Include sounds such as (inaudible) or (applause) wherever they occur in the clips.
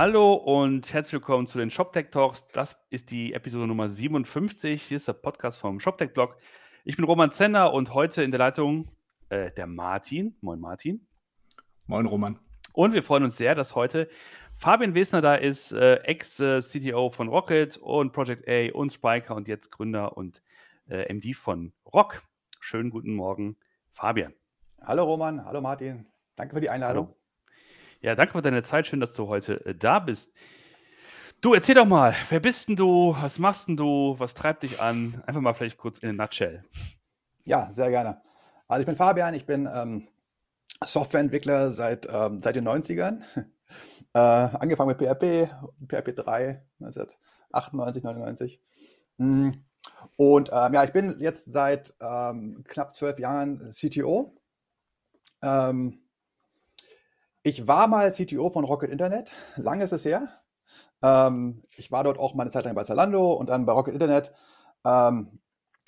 Hallo und herzlich willkommen zu den ShopTech Talks. Das ist die Episode Nummer 57. Hier ist der Podcast vom ShopTech Blog. Ich bin Roman Zenner und heute in der Leitung äh, der Martin. Moin Martin. Moin Roman. Und wir freuen uns sehr, dass heute Fabian Wesner da ist, äh, Ex-CTO von Rocket und Project A und Spiker und jetzt Gründer und äh, MD von Rock. Schönen guten Morgen, Fabian. Hallo Roman, hallo Martin. Danke für die Einladung. Hallo. Ja, danke für deine Zeit. Schön, dass du heute äh, da bist. Du, erzähl doch mal, wer bist denn du? Was machst denn du? Was treibt dich an? Einfach mal vielleicht kurz in a nutshell. Ja, sehr gerne. Also ich bin Fabian, ich bin ähm, Softwareentwickler seit, ähm, seit den 90ern. (laughs) äh, angefangen mit PHP, PHP 3, 1998, 99. Mm. Und ähm, ja, ich bin jetzt seit ähm, knapp zwölf Jahren CTO. Ähm, ich war mal CTO von Rocket Internet, (laughs) lange ist es her. Ähm, ich war dort auch mal eine Zeit lang bei Zalando und dann bei Rocket Internet ähm,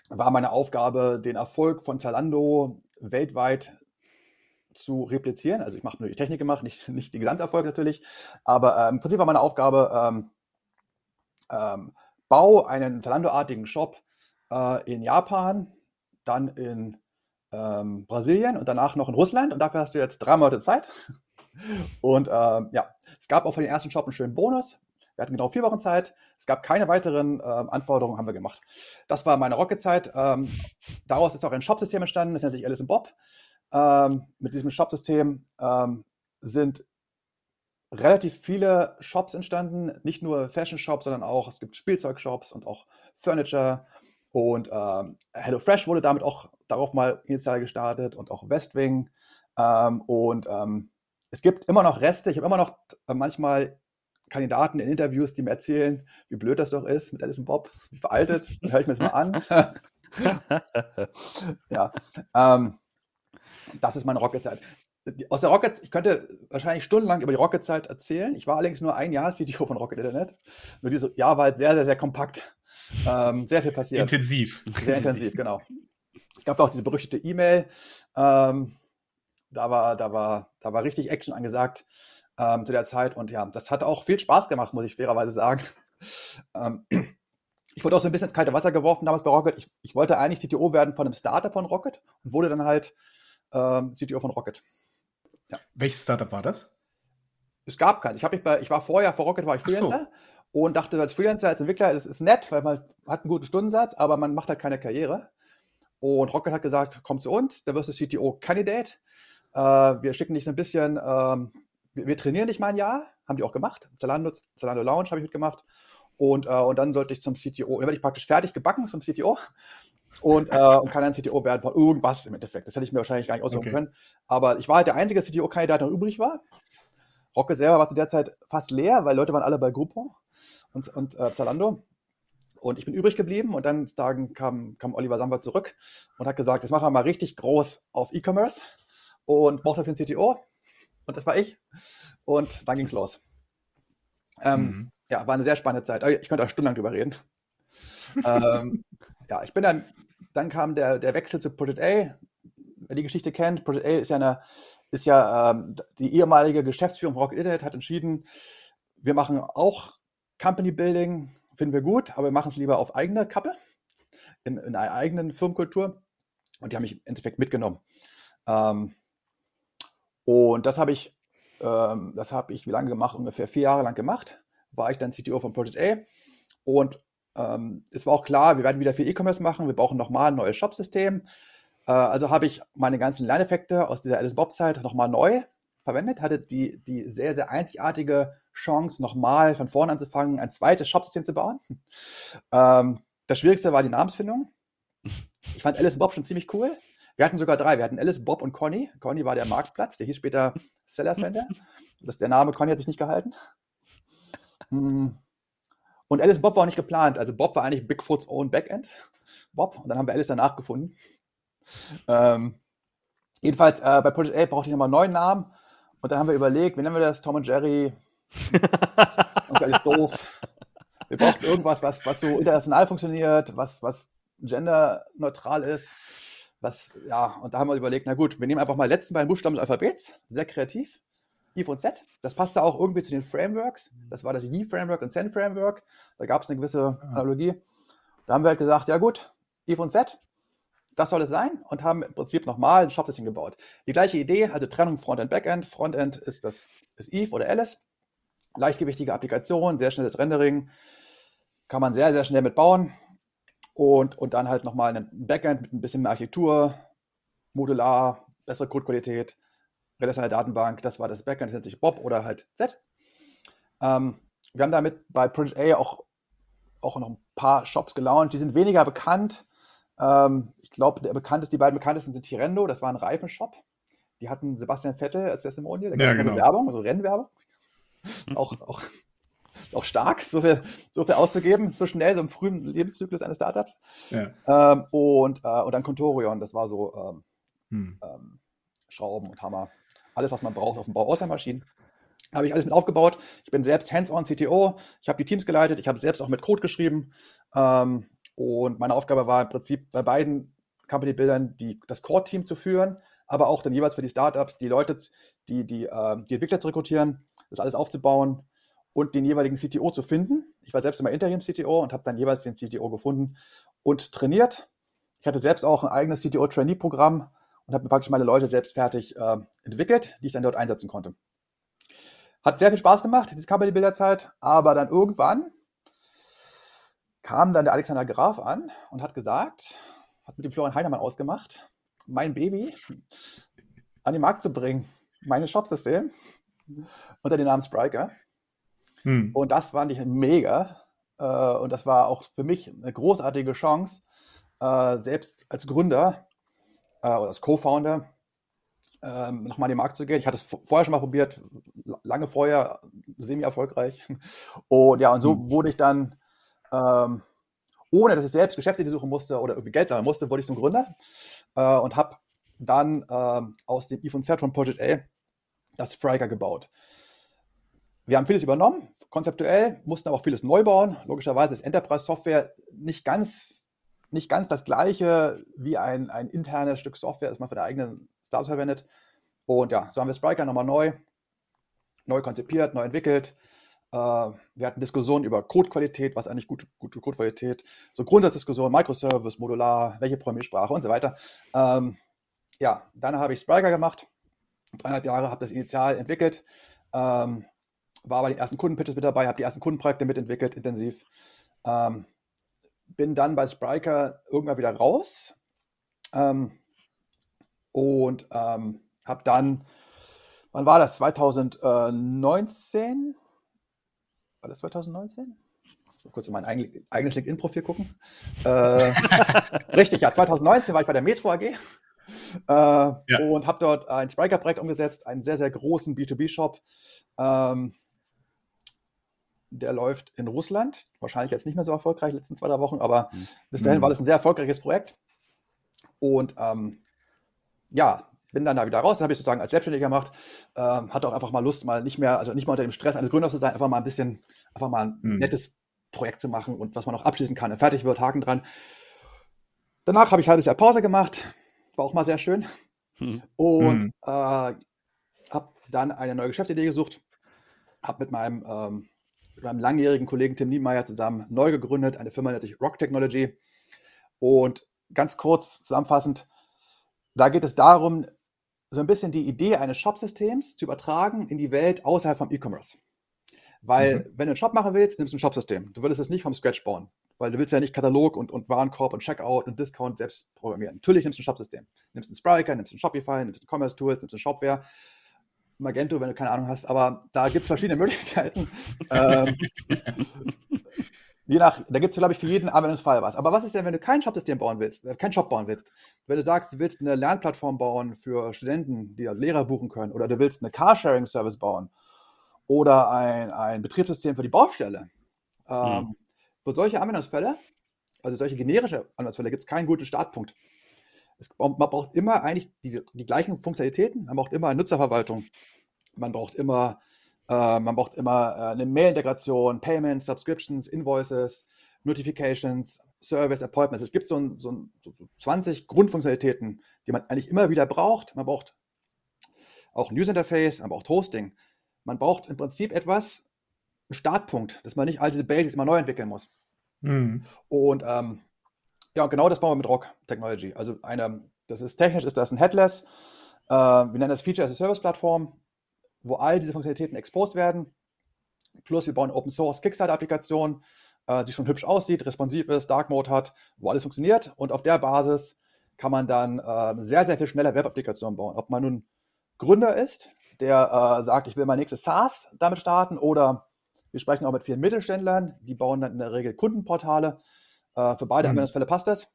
war meine Aufgabe, den Erfolg von Zalando weltweit zu replizieren. Also ich mache nur die Technik gemacht, nicht, (laughs) nicht den Gesamterfolg natürlich. Aber äh, im Prinzip war meine Aufgabe, ähm, ähm, bau einen Zalando-artigen Shop äh, in Japan, dann in ähm, Brasilien und danach noch in Russland. Und dafür hast du jetzt drei Monate Zeit. (laughs) Und ähm, ja, es gab auch für den ersten Shop einen schönen Bonus. Wir hatten genau vier Wochen Zeit. Es gab keine weiteren ähm, Anforderungen, haben wir gemacht. Das war meine Rocket-Zeit. Ähm, daraus ist auch ein Shop-System entstanden, das nennt sich Alice Bob. Ähm, mit diesem Shop-System ähm, sind relativ viele Shops entstanden, nicht nur Fashion-Shops, sondern auch, es gibt Spielzeug-Shops und auch Furniture. Und ähm, HelloFresh wurde damit auch darauf mal initial gestartet und auch Westwing. Ähm, und ähm, es gibt immer noch Reste. Ich habe immer noch äh, manchmal Kandidaten in Interviews, die mir erzählen, wie blöd das doch ist mit Alison Bob, wie veraltet. Dann höre ich mir das mal an. (laughs) ja. Ähm, das ist meine Rocket-Zeit. Aus der Rocket, ich könnte wahrscheinlich stundenlang über die Rocket-Zeit erzählen. Ich war allerdings nur ein Jahr CTO von Rocket Internet. Nur dieses Jahr war halt sehr, sehr, sehr kompakt. Ähm, sehr viel passiert. Intensiv. Sehr intensiv, genau. Es gab auch diese berüchtigte E-Mail, ähm, da war, da war, da war richtig Action angesagt ähm, zu der Zeit. Und ja, das hat auch viel Spaß gemacht, muss ich fairerweise sagen. (clears throat) Ähm, ich wurde auch so ein bisschen ins kalte Wasser geworfen damals bei Rocket. Ich, ich wollte eigentlich CTO werden von einem Startup von Rocket und wurde dann halt ähm, CTO von Rocket. Ja. Welches Startup war das? Es gab keins. Ich, mich bei, ich war vorher, vor Rocket war ich Freelancer so. und dachte als Freelancer, als Entwickler, es ist nett, weil man hat einen guten Stundensatz, aber man macht halt keine Karriere. Und Rocket hat gesagt, komm zu uns, da wirst du CTO-Kandidat äh, wir schicken dich so ein bisschen, ähm, wir, wir, trainieren dich mal ein Jahr, haben die auch gemacht. Zalando, Zalando Lounge habe ich mitgemacht. Und, äh, und dann sollte ich zum CTO, dann werde ich praktisch fertig gebacken zum CTO und, äh, und kann dann CTO werden von irgendwas im Endeffekt. Das hätte ich mir wahrscheinlich gar nicht aussuchen okay. können. Aber ich war halt der einzige CTO-Kandidat, der noch übrig war. Rocke selber war zu der Zeit fast leer, weil Leute waren alle bei Groupon und, und äh, Zalando. Und ich bin übrig geblieben und dann kam, kam Oliver Samba zurück und hat gesagt, jetzt machen wir mal richtig groß auf E-Commerce und brauchte dafür einen CTO. Und das war ich. Und dann ging es los. Ähm, mhm. Ja, war eine sehr spannende Zeit. Ich könnte auch stundenlang drüber reden. (laughs) ähm, ja, ich bin dann, dann kam der, der Wechsel zu Project A. Wer die Geschichte kennt, Project A ist ja eine, ist ja ähm, die ehemalige Geschäftsführung Rocket Internet hat entschieden, wir machen auch Company Building, finden wir gut, aber wir machen es lieber auf eigene Kappe, in, in einer eigenen Firmenkultur. Und die haben mich im Endeffekt mitgenommen. Ähm, und das habe ich, ähm, das habe ich wie lange gemacht? Ungefähr vier Jahre lang gemacht. War ich dann CTO von Project A. Und ähm, es war auch klar, wir werden wieder viel E-Commerce machen. Wir brauchen nochmal ein neues Shop-System. Äh, also habe ich meine ganzen Lerneffekte aus dieser Alice Bob-Zeit nochmal neu verwendet, hatte die, die sehr, sehr einzigartige Chance, nochmal von vorne anzufangen, ein zweites Shop-System zu bauen. (laughs) Ähm, das Schwierigste war die Namensfindung. Ich fand Alice Bob schon ziemlich cool. Wir hatten sogar drei. Wir hatten Alice, Bob und Conny. Conny war der Marktplatz, der hieß später Seller Center. (laughs) Das, der Name Conny hat sich nicht gehalten. Hm. Und Alice Bob war auch nicht geplant. Also Bob war eigentlich Bigfoots own Backend. Bob. Und dann haben wir Alice danach gefunden. Ähm, jedenfalls, äh, bei Project A brauchte ich nochmal einen neuen Namen. Und dann haben wir überlegt, wie nennen wir das? Tom und Jerry. (laughs) und alles doof. Wir brauchten irgendwas, was, was so international funktioniert, was, was genderneutral ist. Was, ja, und da haben wir überlegt, na gut, wir nehmen einfach mal die letzten beiden Buchstaben des Alphabets, sehr kreativ. Eve und Z. Das passte auch irgendwie zu den Frameworks. Das war das Yi-Framework und Zen-Framework. Da gab es eine gewisse Analogie. Da haben wir halt gesagt, ja gut, Eve und Z, das soll es sein und haben im Prinzip nochmal ein Shop-System gebaut. Die gleiche Idee, also Trennung Frontend, Backend. Frontend ist das ist Eve oder Alice. Leichtgewichtige Applikation, sehr schnelles Rendering. Kann man sehr, sehr schnell mitbauen. Und, und dann halt nochmal ein Backend mit ein bisschen mehr Architektur, modular, bessere Codequalität, relationale Datenbank. Das war das Backend, das nennt sich Bob oder halt Z. Ähm, wir haben damit bei Project A auch, auch noch ein paar Shops gelauncht. Die sind weniger bekannt. Ähm, ich glaube, der bekannteste, die beiden bekanntesten sind Tirendo, das war ein Reifenshop. Die hatten Sebastian Vettel als Testimonial, da Ja, gab es genau. Werbung, also Rennwerbung. (laughs) auch, auch, auch stark, so viel, so viel auszugeben, so schnell, so im frühen Lebenszyklus eines Startups. Ja. Ähm, und, äh, und dann Contorion, das war so ähm, Hm. ähm, Schrauben und Hammer. Alles, was man braucht auf dem Bau, außer Maschinen. Habe ich alles mit aufgebaut. Ich bin selbst hands-on CTO. Ich habe die Teams geleitet. Ich habe selbst auch mit Code geschrieben. Ähm, und meine Aufgabe war im Prinzip bei beiden Company-Bildern das Core-Team zu führen, aber auch dann jeweils für die Startups die Leute, die, die, ähm, die Entwickler zu rekrutieren, das alles aufzubauen und den jeweiligen CTO zu finden. Ich war selbst immer Interim-CTO und habe dann jeweils den CTO gefunden und trainiert. Ich hatte selbst auch ein eigenes CTO-Trainee-Programm und habe mir praktisch meine Leute selbst fertig äh, entwickelt, die ich dann dort einsetzen konnte. Hat sehr viel Spaß gemacht, diese Company-Bilderzeit, aber dann irgendwann kam dann der Alexander Graf an und hat gesagt, hat mit dem Florian Heinemann ausgemacht, mein Baby an den Markt zu bringen, mein Shop-System unter dem Namen Spriker. Hm. Und das fand ich mega. Äh, und das war auch für mich eine großartige Chance, äh, selbst als Gründer äh, oder als Co-Founder ähm, nochmal in den Markt zu gehen. Ich hatte es vorher schon mal probiert, la- lange vorher, semi-erfolgreich. (laughs) Und ja, und so Hm. wurde ich dann, ähm, ohne dass ich selbst Geschäftsidee suchen musste oder irgendwie Geld sammeln musste, wurde ich zum Gründer äh, und habe dann ähm, aus dem Eve und Z von Project A das Spriker gebaut. Wir haben vieles übernommen, konzeptuell, mussten aber auch vieles neu bauen. Logischerweise ist Enterprise-Software nicht ganz, nicht ganz das gleiche wie ein, ein internes Stück Software, das man für die eigenen Startups verwendet. Und ja, so haben wir Spriker nochmal neu, neu konzipiert, neu entwickelt. Äh, wir hatten Diskussionen über Codequalität, was eigentlich gute, gute Codequalität, so Grundsatzdiskussionen, Microservice, Modular, welche Programmiersprache und so weiter. Ähm, ja, dann habe ich Spriker gemacht, dreieinhalb Jahre, habe das initial entwickelt, ähm, war bei den ersten Kundenpitches mit dabei, habe die ersten Kundenprojekte mitentwickelt, intensiv. Ähm, bin dann bei Spriker irgendwann wieder raus ähm, und ähm, habe dann, wann war das? 2019? War das 2019? Ich muss mal kurz in mein eigen- eigenes LinkedIn-Profil gucken. Äh, (laughs) richtig, ja, 2019 war ich bei der Metro AG. Äh, Und habe dort ein Spriker-Projekt umgesetzt, einen sehr, sehr großen B2B-Shop. Ähm, der läuft in Russland. Wahrscheinlich jetzt nicht mehr so erfolgreich, die letzten zwei, drei Wochen, aber Mhm. bis dahin Mhm. war das ein sehr erfolgreiches Projekt. Und ähm, ja, bin dann da wieder raus. Das habe ich sozusagen als Selbstständiger gemacht. Ähm, hatte auch einfach mal Lust, mal nicht mehr, also nicht mal unter dem Stress eines Gründers zu sein, einfach mal ein bisschen, einfach mal ein Mhm. nettes Projekt zu machen und was man noch abschließen kann. Wenn fertig wird, Haken dran. Danach habe ich ein halbes Jahr Pause gemacht. War auch mal sehr schön. Hm. Und Mhm. äh, habe dann eine neue Geschäftsidee gesucht. Habe mit meinem, ähm, mit meinem langjährigen Kollegen Tim Niemeyer zusammen neu gegründet, eine Firma nennt sich Rock Technology. Und ganz kurz zusammenfassend, da geht es darum, so ein bisschen die Idee eines Shop-Systems zu übertragen in die Welt außerhalb vom E-Commerce. Weil, wenn du einen Shop machen willst, nimmst du ein Shop-System. Du würdest es nicht vom Scratch bauen, weil du willst ja nicht Katalog und, und Warenkorb und Checkout und Discount selbst programmieren. Natürlich nimmst du ein Shop-System. Nimmst einen Spriker, nimmst einen Shopify, nimmst einen Commerce-Tools, nimmst einen Shopware, Magento, wenn du keine Ahnung hast, aber da gibt es verschiedene Möglichkeiten. (laughs) ähm, je nach, da gibt es, glaube ich, für jeden Anwendungsfall was. Aber was ist denn, wenn du kein Shop-System bauen willst, äh, kein Shop bauen willst? Wenn du sagst, du willst eine Lernplattform bauen für Studenten, die Lehrer buchen können, oder du willst eine Carsharing-Service bauen oder ein, ein Betriebssystem für die Baustelle. Ähm, Für solche Anwendungsfälle, also solche generische Anwendungsfälle, gibt es keinen guten Startpunkt. Es, man braucht immer eigentlich diese, die gleichen Funktionalitäten. Man braucht immer eine Nutzerverwaltung. Man braucht immer, äh, man braucht immer äh, eine Mail-Integration, Payments, Subscriptions, Invoices, Notifications, Service, Appointments. Es gibt so, ein, so, ein, so 20 Grundfunktionalitäten, die man eigentlich immer wieder braucht. Man braucht auch ein User Interface, man braucht Hosting. man braucht im Prinzip etwas, einen Startpunkt, dass man nicht all diese Basics mal neu entwickeln muss. Mhm. Und ähm, ja, genau das bauen wir mit Rock Technology. Also eine, das ist technisch, ist das ein Headless, äh, wir nennen das Feature as a Service Plattform, wo all diese Funktionalitäten exposed werden. Plus wir bauen Open Source Kickstarter-Applikation, äh, die schon hübsch aussieht, responsiv ist, Dark Mode hat, wo alles funktioniert. Und auf der Basis kann man dann äh, sehr, sehr viel schneller Web-Applikationen bauen. Ob man nun Gründer ist, der äh, sagt, ich will mein nächstes SaaS damit starten, oder wir sprechen auch mit vielen Mittelständlern, die bauen dann in der Regel Kundenportale. Äh, für beide mhm. Anwendungsfälle passt das.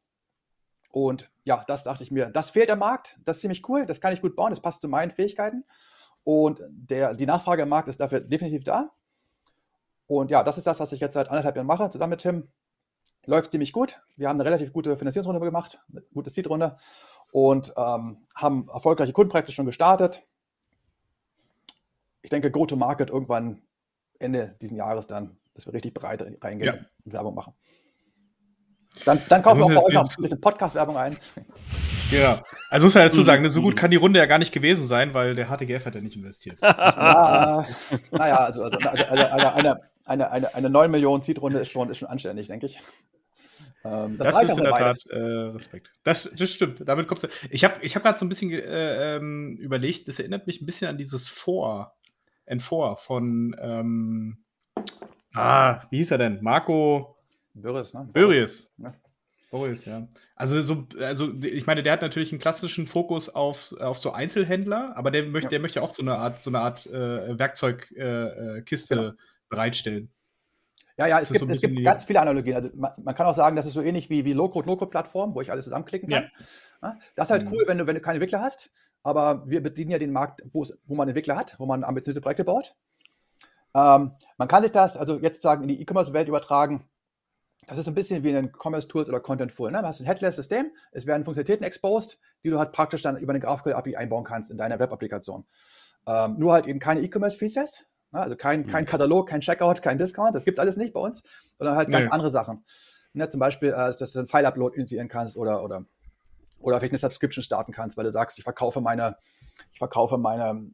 Und ja, das dachte ich mir, das fehlt am Markt, das ist ziemlich cool, das kann ich gut bauen, das passt zu meinen Fähigkeiten. Und der, die Nachfrage am Markt ist dafür definitiv da. Und ja, das ist das, was ich jetzt seit anderthalb Jahren mache, zusammen mit Tim. Läuft ziemlich gut. Wir haben eine relativ gute Finanzierungsrunde gemacht, eine gute Seed-Runde und ähm, haben erfolgreiche Kundenprojekte schon gestartet. Ich denke, Go-to-Market irgendwann Ende dieses Jahres dann, dass wir richtig breit reingehen ja. und Werbung machen. Dann, dann kaufen wir auch bei euch noch ein bisschen Podcast-Werbung ein. Genau. Also muss man dazu sagen, so gut kann die Runde ja gar nicht gewesen sein, weil der HTGF hat ja nicht investiert. ja, naja, also, also, also, also eine, eine, eine, eine, eine 9 Millionen Seed-Runde ist schon, ist schon anständig, denke ich. Ähm, das, das ist in der Tat äh, Respekt. Das, das stimmt. Damit kommst du. Ich habe ich hab gerade so ein bisschen äh, ähm, überlegt, das erinnert mich ein bisschen an dieses For, N4 von, ähm, ah, wie hieß er denn? Marco Börries, ne? Börries. Ja. Boris, ja. Also, so, also ich meine, der hat natürlich einen klassischen Fokus auf, auf so Einzelhändler, aber der möchte, ja. der möchte auch so eine Art, so eine Art äh, Werkzeugkiste äh, genau. bereitstellen. Ja, ja, es gibt, so es gibt ganz viele Analogien. Also man, man, kann auch sagen, das ist so ähnlich wie, wie Low-Code, No-Code-Plattform, wo ich alles zusammenklicken kann. Ja. Das ist halt mhm. cool, wenn du, wenn du keine Entwickler hast, aber wir bedienen ja den Markt, wo man Entwickler hat, wo man ambitionierte Projekte baut. Ähm, man kann sich das also jetzt sagen in die E-Commerce-Welt übertragen. Das ist ein bisschen wie in Commerce Tools oder Content Full. Ne? Du hast ein Headless-System, es werden Funktionalitäten exposed, die du halt praktisch dann über eine GraphQL-API einbauen kannst in deiner Web-Applikation. Ähm, nur halt eben keine E-Commerce-Features, Ne? Also kein, kein mhm. Katalog, kein Checkout, kein Discount, das gibt es alles nicht bei uns, sondern halt ganz nee. andere Sachen. Ne? Zum Beispiel, äh, dass du einen File-Upload initiieren kannst oder, oder, oder vielleicht eine Subscription starten kannst, weil du sagst, ich verkaufe meine, ich verkaufe meine,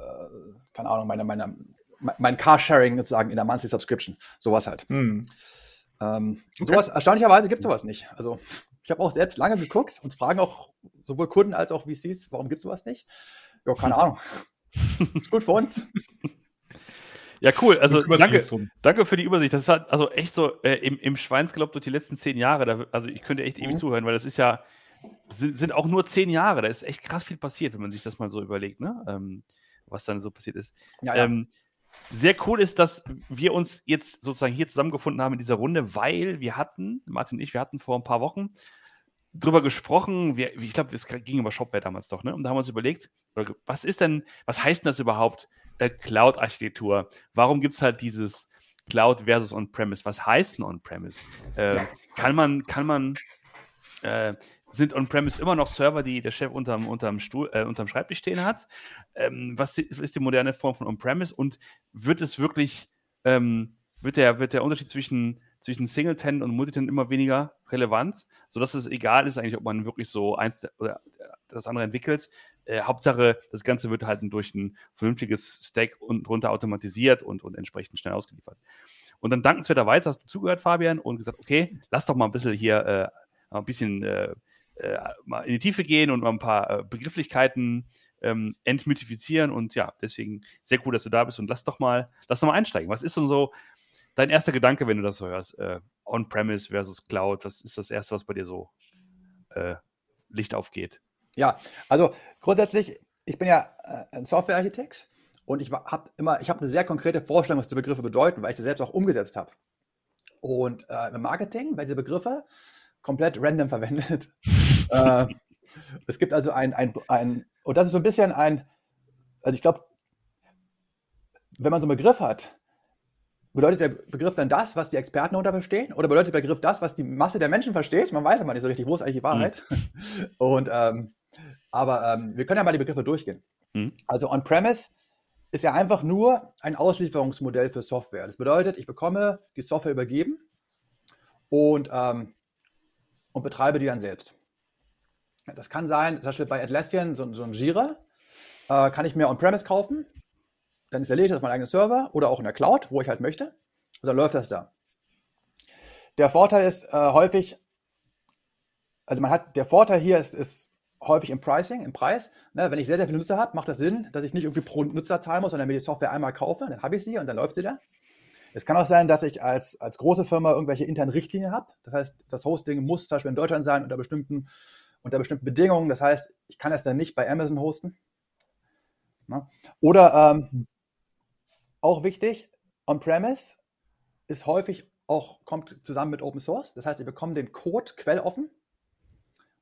äh, keine Ahnung, meine, meine, mein Carsharing sozusagen in der Monthly Subscription. Sowas halt. Mhm. Ähm, okay. sowas, erstaunlicherweise gibt es sowas nicht. Also ich habe auch selbst lange geguckt und fragen auch sowohl Kunden als auch VCs, warum gibt es sowas nicht? Ja, keine Ahnung. (laughs) ist gut für uns. Ja, cool. Also danke, danke für die Übersicht. Das hat also echt so äh, im, im Schweinsgalopp durch die letzten zehn Jahre. Da, also ich könnte echt mhm. ewig zuhören, weil das ist ja, sind, sind, auch nur zehn Jahre. Da ist echt krass viel passiert, wenn man sich das mal so überlegt, ne? Ähm, was dann so passiert ist. Ja, ja. Ähm, sehr cool ist, dass wir uns jetzt sozusagen hier zusammengefunden haben in dieser Runde, weil wir hatten, Martin und ich, wir hatten vor ein paar Wochen drüber gesprochen, wir, ich glaube, es ging über Shopware damals doch, ne? Und da haben wir uns überlegt, was ist denn, was heißt denn das überhaupt, äh, Cloud-Architektur? Warum gibt es halt dieses Cloud versus On-Premise? Was heißt denn On-Premise? Äh, kann man, kann man, äh, sind On-Premise immer noch Server, die der Chef unterm, unterm, Stuhl, äh, unterm Schreibtisch stehen hat? Ähm, was ist die moderne Form von On-Premise? Und wird es wirklich, ähm, wird, der, wird der Unterschied zwischen zwischen Singleton und Multitenant immer weniger relevant, sodass es egal ist eigentlich, ob man wirklich so eins oder das andere entwickelt. Äh, Hauptsache, das Ganze wird halt durch ein vernünftiges Stack und drunter automatisiert und, und entsprechend schnell ausgeliefert. Und dann dankenswerterweise hast du zugehört, Fabian, und gesagt, okay, lass doch mal ein bisschen hier äh, ein bisschen äh, äh, mal in die Tiefe gehen und mal ein paar äh, Begrifflichkeiten ähm, entmythifizieren. Und ja, deswegen sehr cool, dass du da bist und lass doch mal, lass doch mal einsteigen. Was ist denn so dein erster Gedanke, wenn du das hörst? Äh, On-Premise versus Cloud, das ist das Erste, was bei dir so äh, Licht aufgeht. Ja, also grundsätzlich, ich bin ja äh, ein Softwarearchitekt und ich habe immer, ich habe eine sehr konkrete Vorstellung, was die Begriffe bedeuten, weil ich sie selbst auch umgesetzt habe. Und äh, im Marketing werden diese Begriffe komplett random verwendet. Äh, es gibt also ein, ein, ein, und das ist so ein bisschen ein, also ich glaube, wenn man so einen Begriff hat, Bedeutet der Begriff dann das, was die Experten darunter verstehen? Oder bedeutet der Begriff das, was die Masse der Menschen versteht? Man weiß immer nicht so richtig, wo ist eigentlich die Wahrheit. Mhm. (laughs) Und, ähm, aber ähm, wir können ja mal die Begriffe durchgehen. Mhm. Also On-Premise ist ja einfach nur ein Auslieferungsmodell für Software. Das bedeutet, ich bekomme die Software übergeben und, ähm, und betreibe die dann selbst. Das kann sein, zum Beispiel bei Atlassian, so, so ein Jira, äh, kann ich mir On-Premise kaufen dann installiere ich das auf meinen eigenen Server oder auch in der Cloud, wo ich halt möchte. Und dann läuft das da. Der Vorteil ist äh, häufig, also man hat, der Vorteil hier ist, ist häufig im Pricing, im Preis. Ne, wenn ich sehr, sehr viele Nutzer habe, macht das Sinn, dass ich nicht irgendwie pro Nutzer zahlen muss, sondern mir die Software einmal kaufe, dann habe ich sie und dann läuft sie da. Es kann auch sein, dass ich als, als große Firma irgendwelche internen Richtlinien habe. Das heißt, das Hosting muss zum Beispiel in Deutschland sein unter bestimmten, unter bestimmten Bedingungen. Das heißt, ich kann es dann nicht bei Amazon hosten. Ne? Oder ähm, auch wichtig, On-Premise ist häufig auch, kommt zusammen mit Open Source. Das heißt, ich bekomme den Code quelloffen.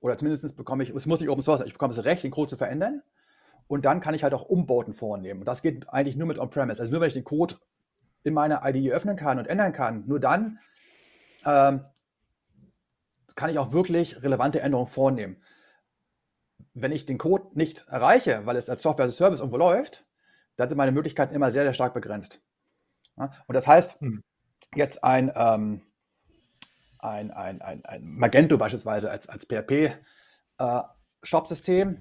Oder zumindest bekomme ich, es muss nicht Open Source sein, ich bekomme das Recht, den Code zu verändern. Und dann kann ich halt auch Umbauten vornehmen. Und das geht eigentlich nur mit On-Premise. Also nur wenn ich den Code in meiner IDE öffnen kann und ändern kann, nur dann ähm, kann ich auch wirklich relevante Änderungen vornehmen. Wenn ich den Code nicht erreiche, weil es als Software as a Service irgendwo läuft, dann sind meine Möglichkeiten immer sehr, sehr stark begrenzt. Ja? Und das heißt, hm. jetzt ein, ähm, ein, ein, ein, ein, Magento beispielsweise als, als PHP-Shop-System, äh,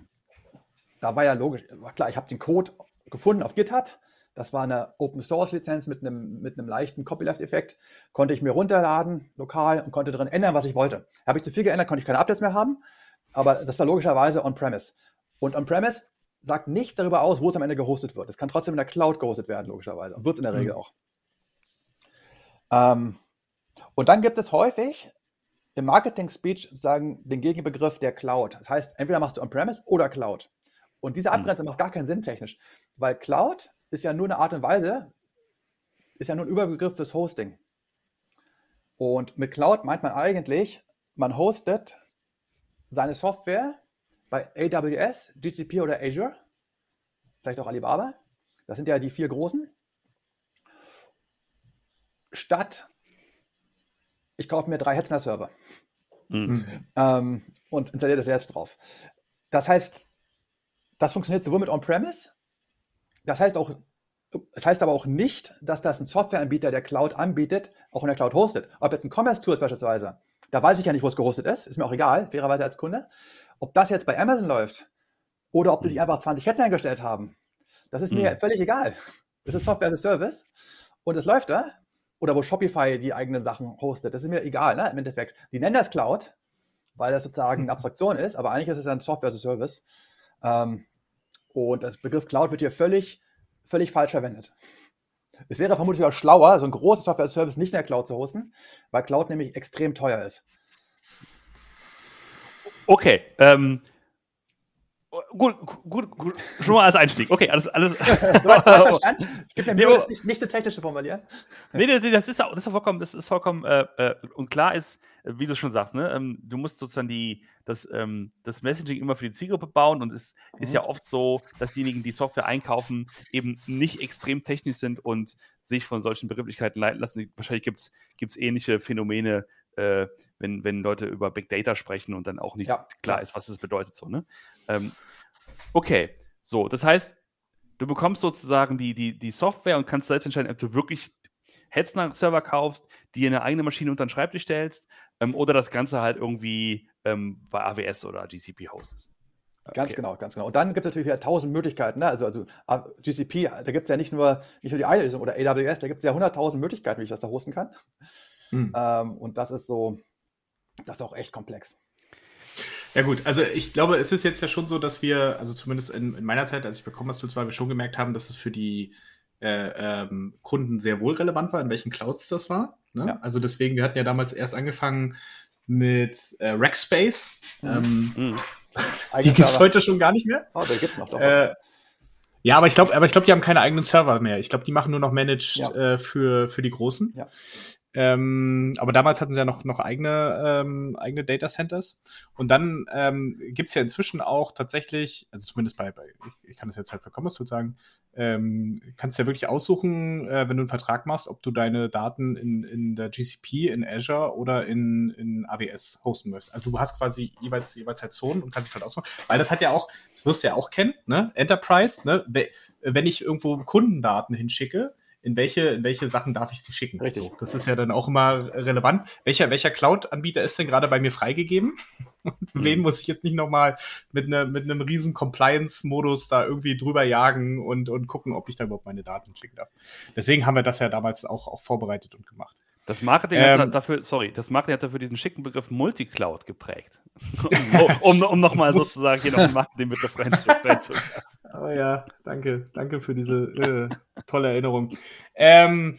da war ja logisch, war klar, ich habe den Code gefunden auf GitHub, das war eine Open Source Lizenz mit einem, mit einem leichten Copyleft-Effekt. Konnte ich mir runterladen, lokal, und konnte drin ändern, was ich wollte. Habe ich zu viel geändert, konnte ich keine Updates mehr haben. Aber das war logischerweise on-premise. Und on-premise sagt nichts darüber aus, wo es am Ende gehostet wird. Es kann trotzdem in der Cloud gehostet werden, logischerweise. Und wird es in der Regel mhm. auch. Ähm, und dann gibt es häufig im Marketing-Speech sagen den Gegenbegriff der Cloud. Das heißt, entweder machst du on-premise oder Cloud. Und diese mhm. Abgrenzung mhm. macht gar keinen Sinn technisch, weil Cloud ist ja nur eine Art und Weise, ist ja nur ein Überbegriff fürs Hosting. Und mit Cloud meint man eigentlich, man hostet seine Software bei AWS, GCP oder Azure, vielleicht auch Alibaba. Das sind ja die vier großen. Statt, ich kaufe mir drei Hetzner-Server mhm. ähm, und installiere das selbst drauf. Das heißt, das funktioniert sowohl mit On-Premise das heißt auch, es heißt aber auch nicht, dass das ein Softwareanbieter, der Cloud anbietet, auch in der Cloud hostet. Ob jetzt ein Commerce Tool ist beispielsweise, da weiß ich ja nicht, wo es gehostet ist, ist mir auch egal, fairerweise als Kunde. Ob das jetzt bei Amazon läuft oder ob die sich mhm. einfach 20 Heads eingestellt haben, das ist mir mhm. völlig egal. Das ist Software as a Service und es läuft da. Oder wo Shopify die eigenen Sachen hostet, das ist mir egal, ne? im Endeffekt. Die nennen das Cloud, weil das sozusagen eine Abstraktion ist, aber eigentlich ist es ein Software as a Service. Ähm, und das Begriff Cloud wird hier völlig, völlig falsch verwendet. Es wäre vermutlich auch schlauer, so ein großes Software-Service nicht in der Cloud zu hosten, weil Cloud nämlich extrem teuer ist. Okay, ähm, Gut, gut, gut, schon mal als Einstieg. Okay, alles, alles. (laughs) Soweit (laughs) verstanden? Ich gebe mir Mühe, das nicht, nicht so technisch zu formulieren. Nee, nee, das ist, das ist vollkommen, das ist vollkommen, äh, äh, und klar ist, wie du schon sagst, ne, ähm, du musst sozusagen die, das, ähm, das Messaging immer für die Zielgruppe bauen und es mhm. ist ja oft so, dass diejenigen, die Software einkaufen, eben nicht extrem technisch sind und sich von solchen Begrifflichkeiten leiten lassen. Wahrscheinlich gibt es ähnliche Phänomene, äh, wenn, wenn Leute über Big Data sprechen und dann auch nicht ja, klar ist, was es bedeutet. So, ne? Ähm, okay, so, das heißt, du bekommst sozusagen die, die, die Software und kannst selbst entscheiden, ob du wirklich Hetzner-Server kaufst, die in eine eigene Maschine unter den Schreibtisch stellst ähm, oder das Ganze halt irgendwie ähm, bei AWS oder GCP hostest. Okay. Ganz genau, ganz genau. Und dann gibt es natürlich wieder tausend Möglichkeiten. Ne? Also, also GCP, da gibt es ja nicht nur, nicht nur die eine Lösung oder AWS, da gibt es ja hunderttausend Möglichkeiten, wie ich das da hosten kann. Hm. Ähm, und das ist so, das ist auch echt komplex. Ja gut, also ich glaube, es ist jetzt ja schon so, dass wir, also zumindest in, in meiner Zeit, als ich bei Commerce Tools war, wir schon gemerkt haben, dass es für die äh, ähm, Kunden sehr wohl relevant war, in welchen Clouds das war. Ne? Ja. Also deswegen, wir hatten ja damals erst angefangen mit äh, Rackspace. Mhm. Ähm, mhm. (laughs) Die gibt es heute schon gar nicht mehr. Oh, da gibt es noch. Doch, äh, ja, aber ich glaube, aber ich glaube, die haben keine eigenen Server mehr. Ich glaube, die machen nur noch Managed ja. äh, für, für die Großen. Ja. Ähm, aber damals hatten sie ja noch, noch eigene, ähm, eigene Data Centers. Und dann ähm, gibt es ja inzwischen auch tatsächlich, also zumindest bei, bei ich, ich kann das jetzt halt für Commerce Tools sagen, ähm, kannst du ja wirklich aussuchen, äh, wenn du einen Vertrag machst, ob du deine Daten in, in der GCP, in Azure oder in, in AWS hosten möchtest. Also du hast quasi jeweils, jeweils halt Zonen und kannst es halt aussuchen. Weil das hat ja auch, das wirst du ja auch kennen, ne? Enterprise, ne? Wenn ich irgendwo Kundendaten hinschicke, in welche, in welche Sachen darf ich sie schicken. Richtig. So, das ist ja dann auch immer relevant. Welcher, welcher Cloud-Anbieter ist denn gerade bei mir freigegeben? (laughs) Und mhm. wen muss ich jetzt nicht nochmal mit, ne, mit einem riesen Compliance-Modus da irgendwie drüber jagen und, und gucken, ob ich da überhaupt meine Daten schicken darf. Deswegen haben wir das ja damals auch, auch vorbereitet und gemacht. Das Marketing ähm, hat dafür, sorry, das Marketing hat dafür diesen schicken Begriff Multicloud geprägt. (laughs) (laughs) um, um, um nochmal sozusagen hier noch einen Marketing-Begriff reinzuwerfen. Oh ja, danke, danke für diese äh, tolle Erinnerung. Ähm,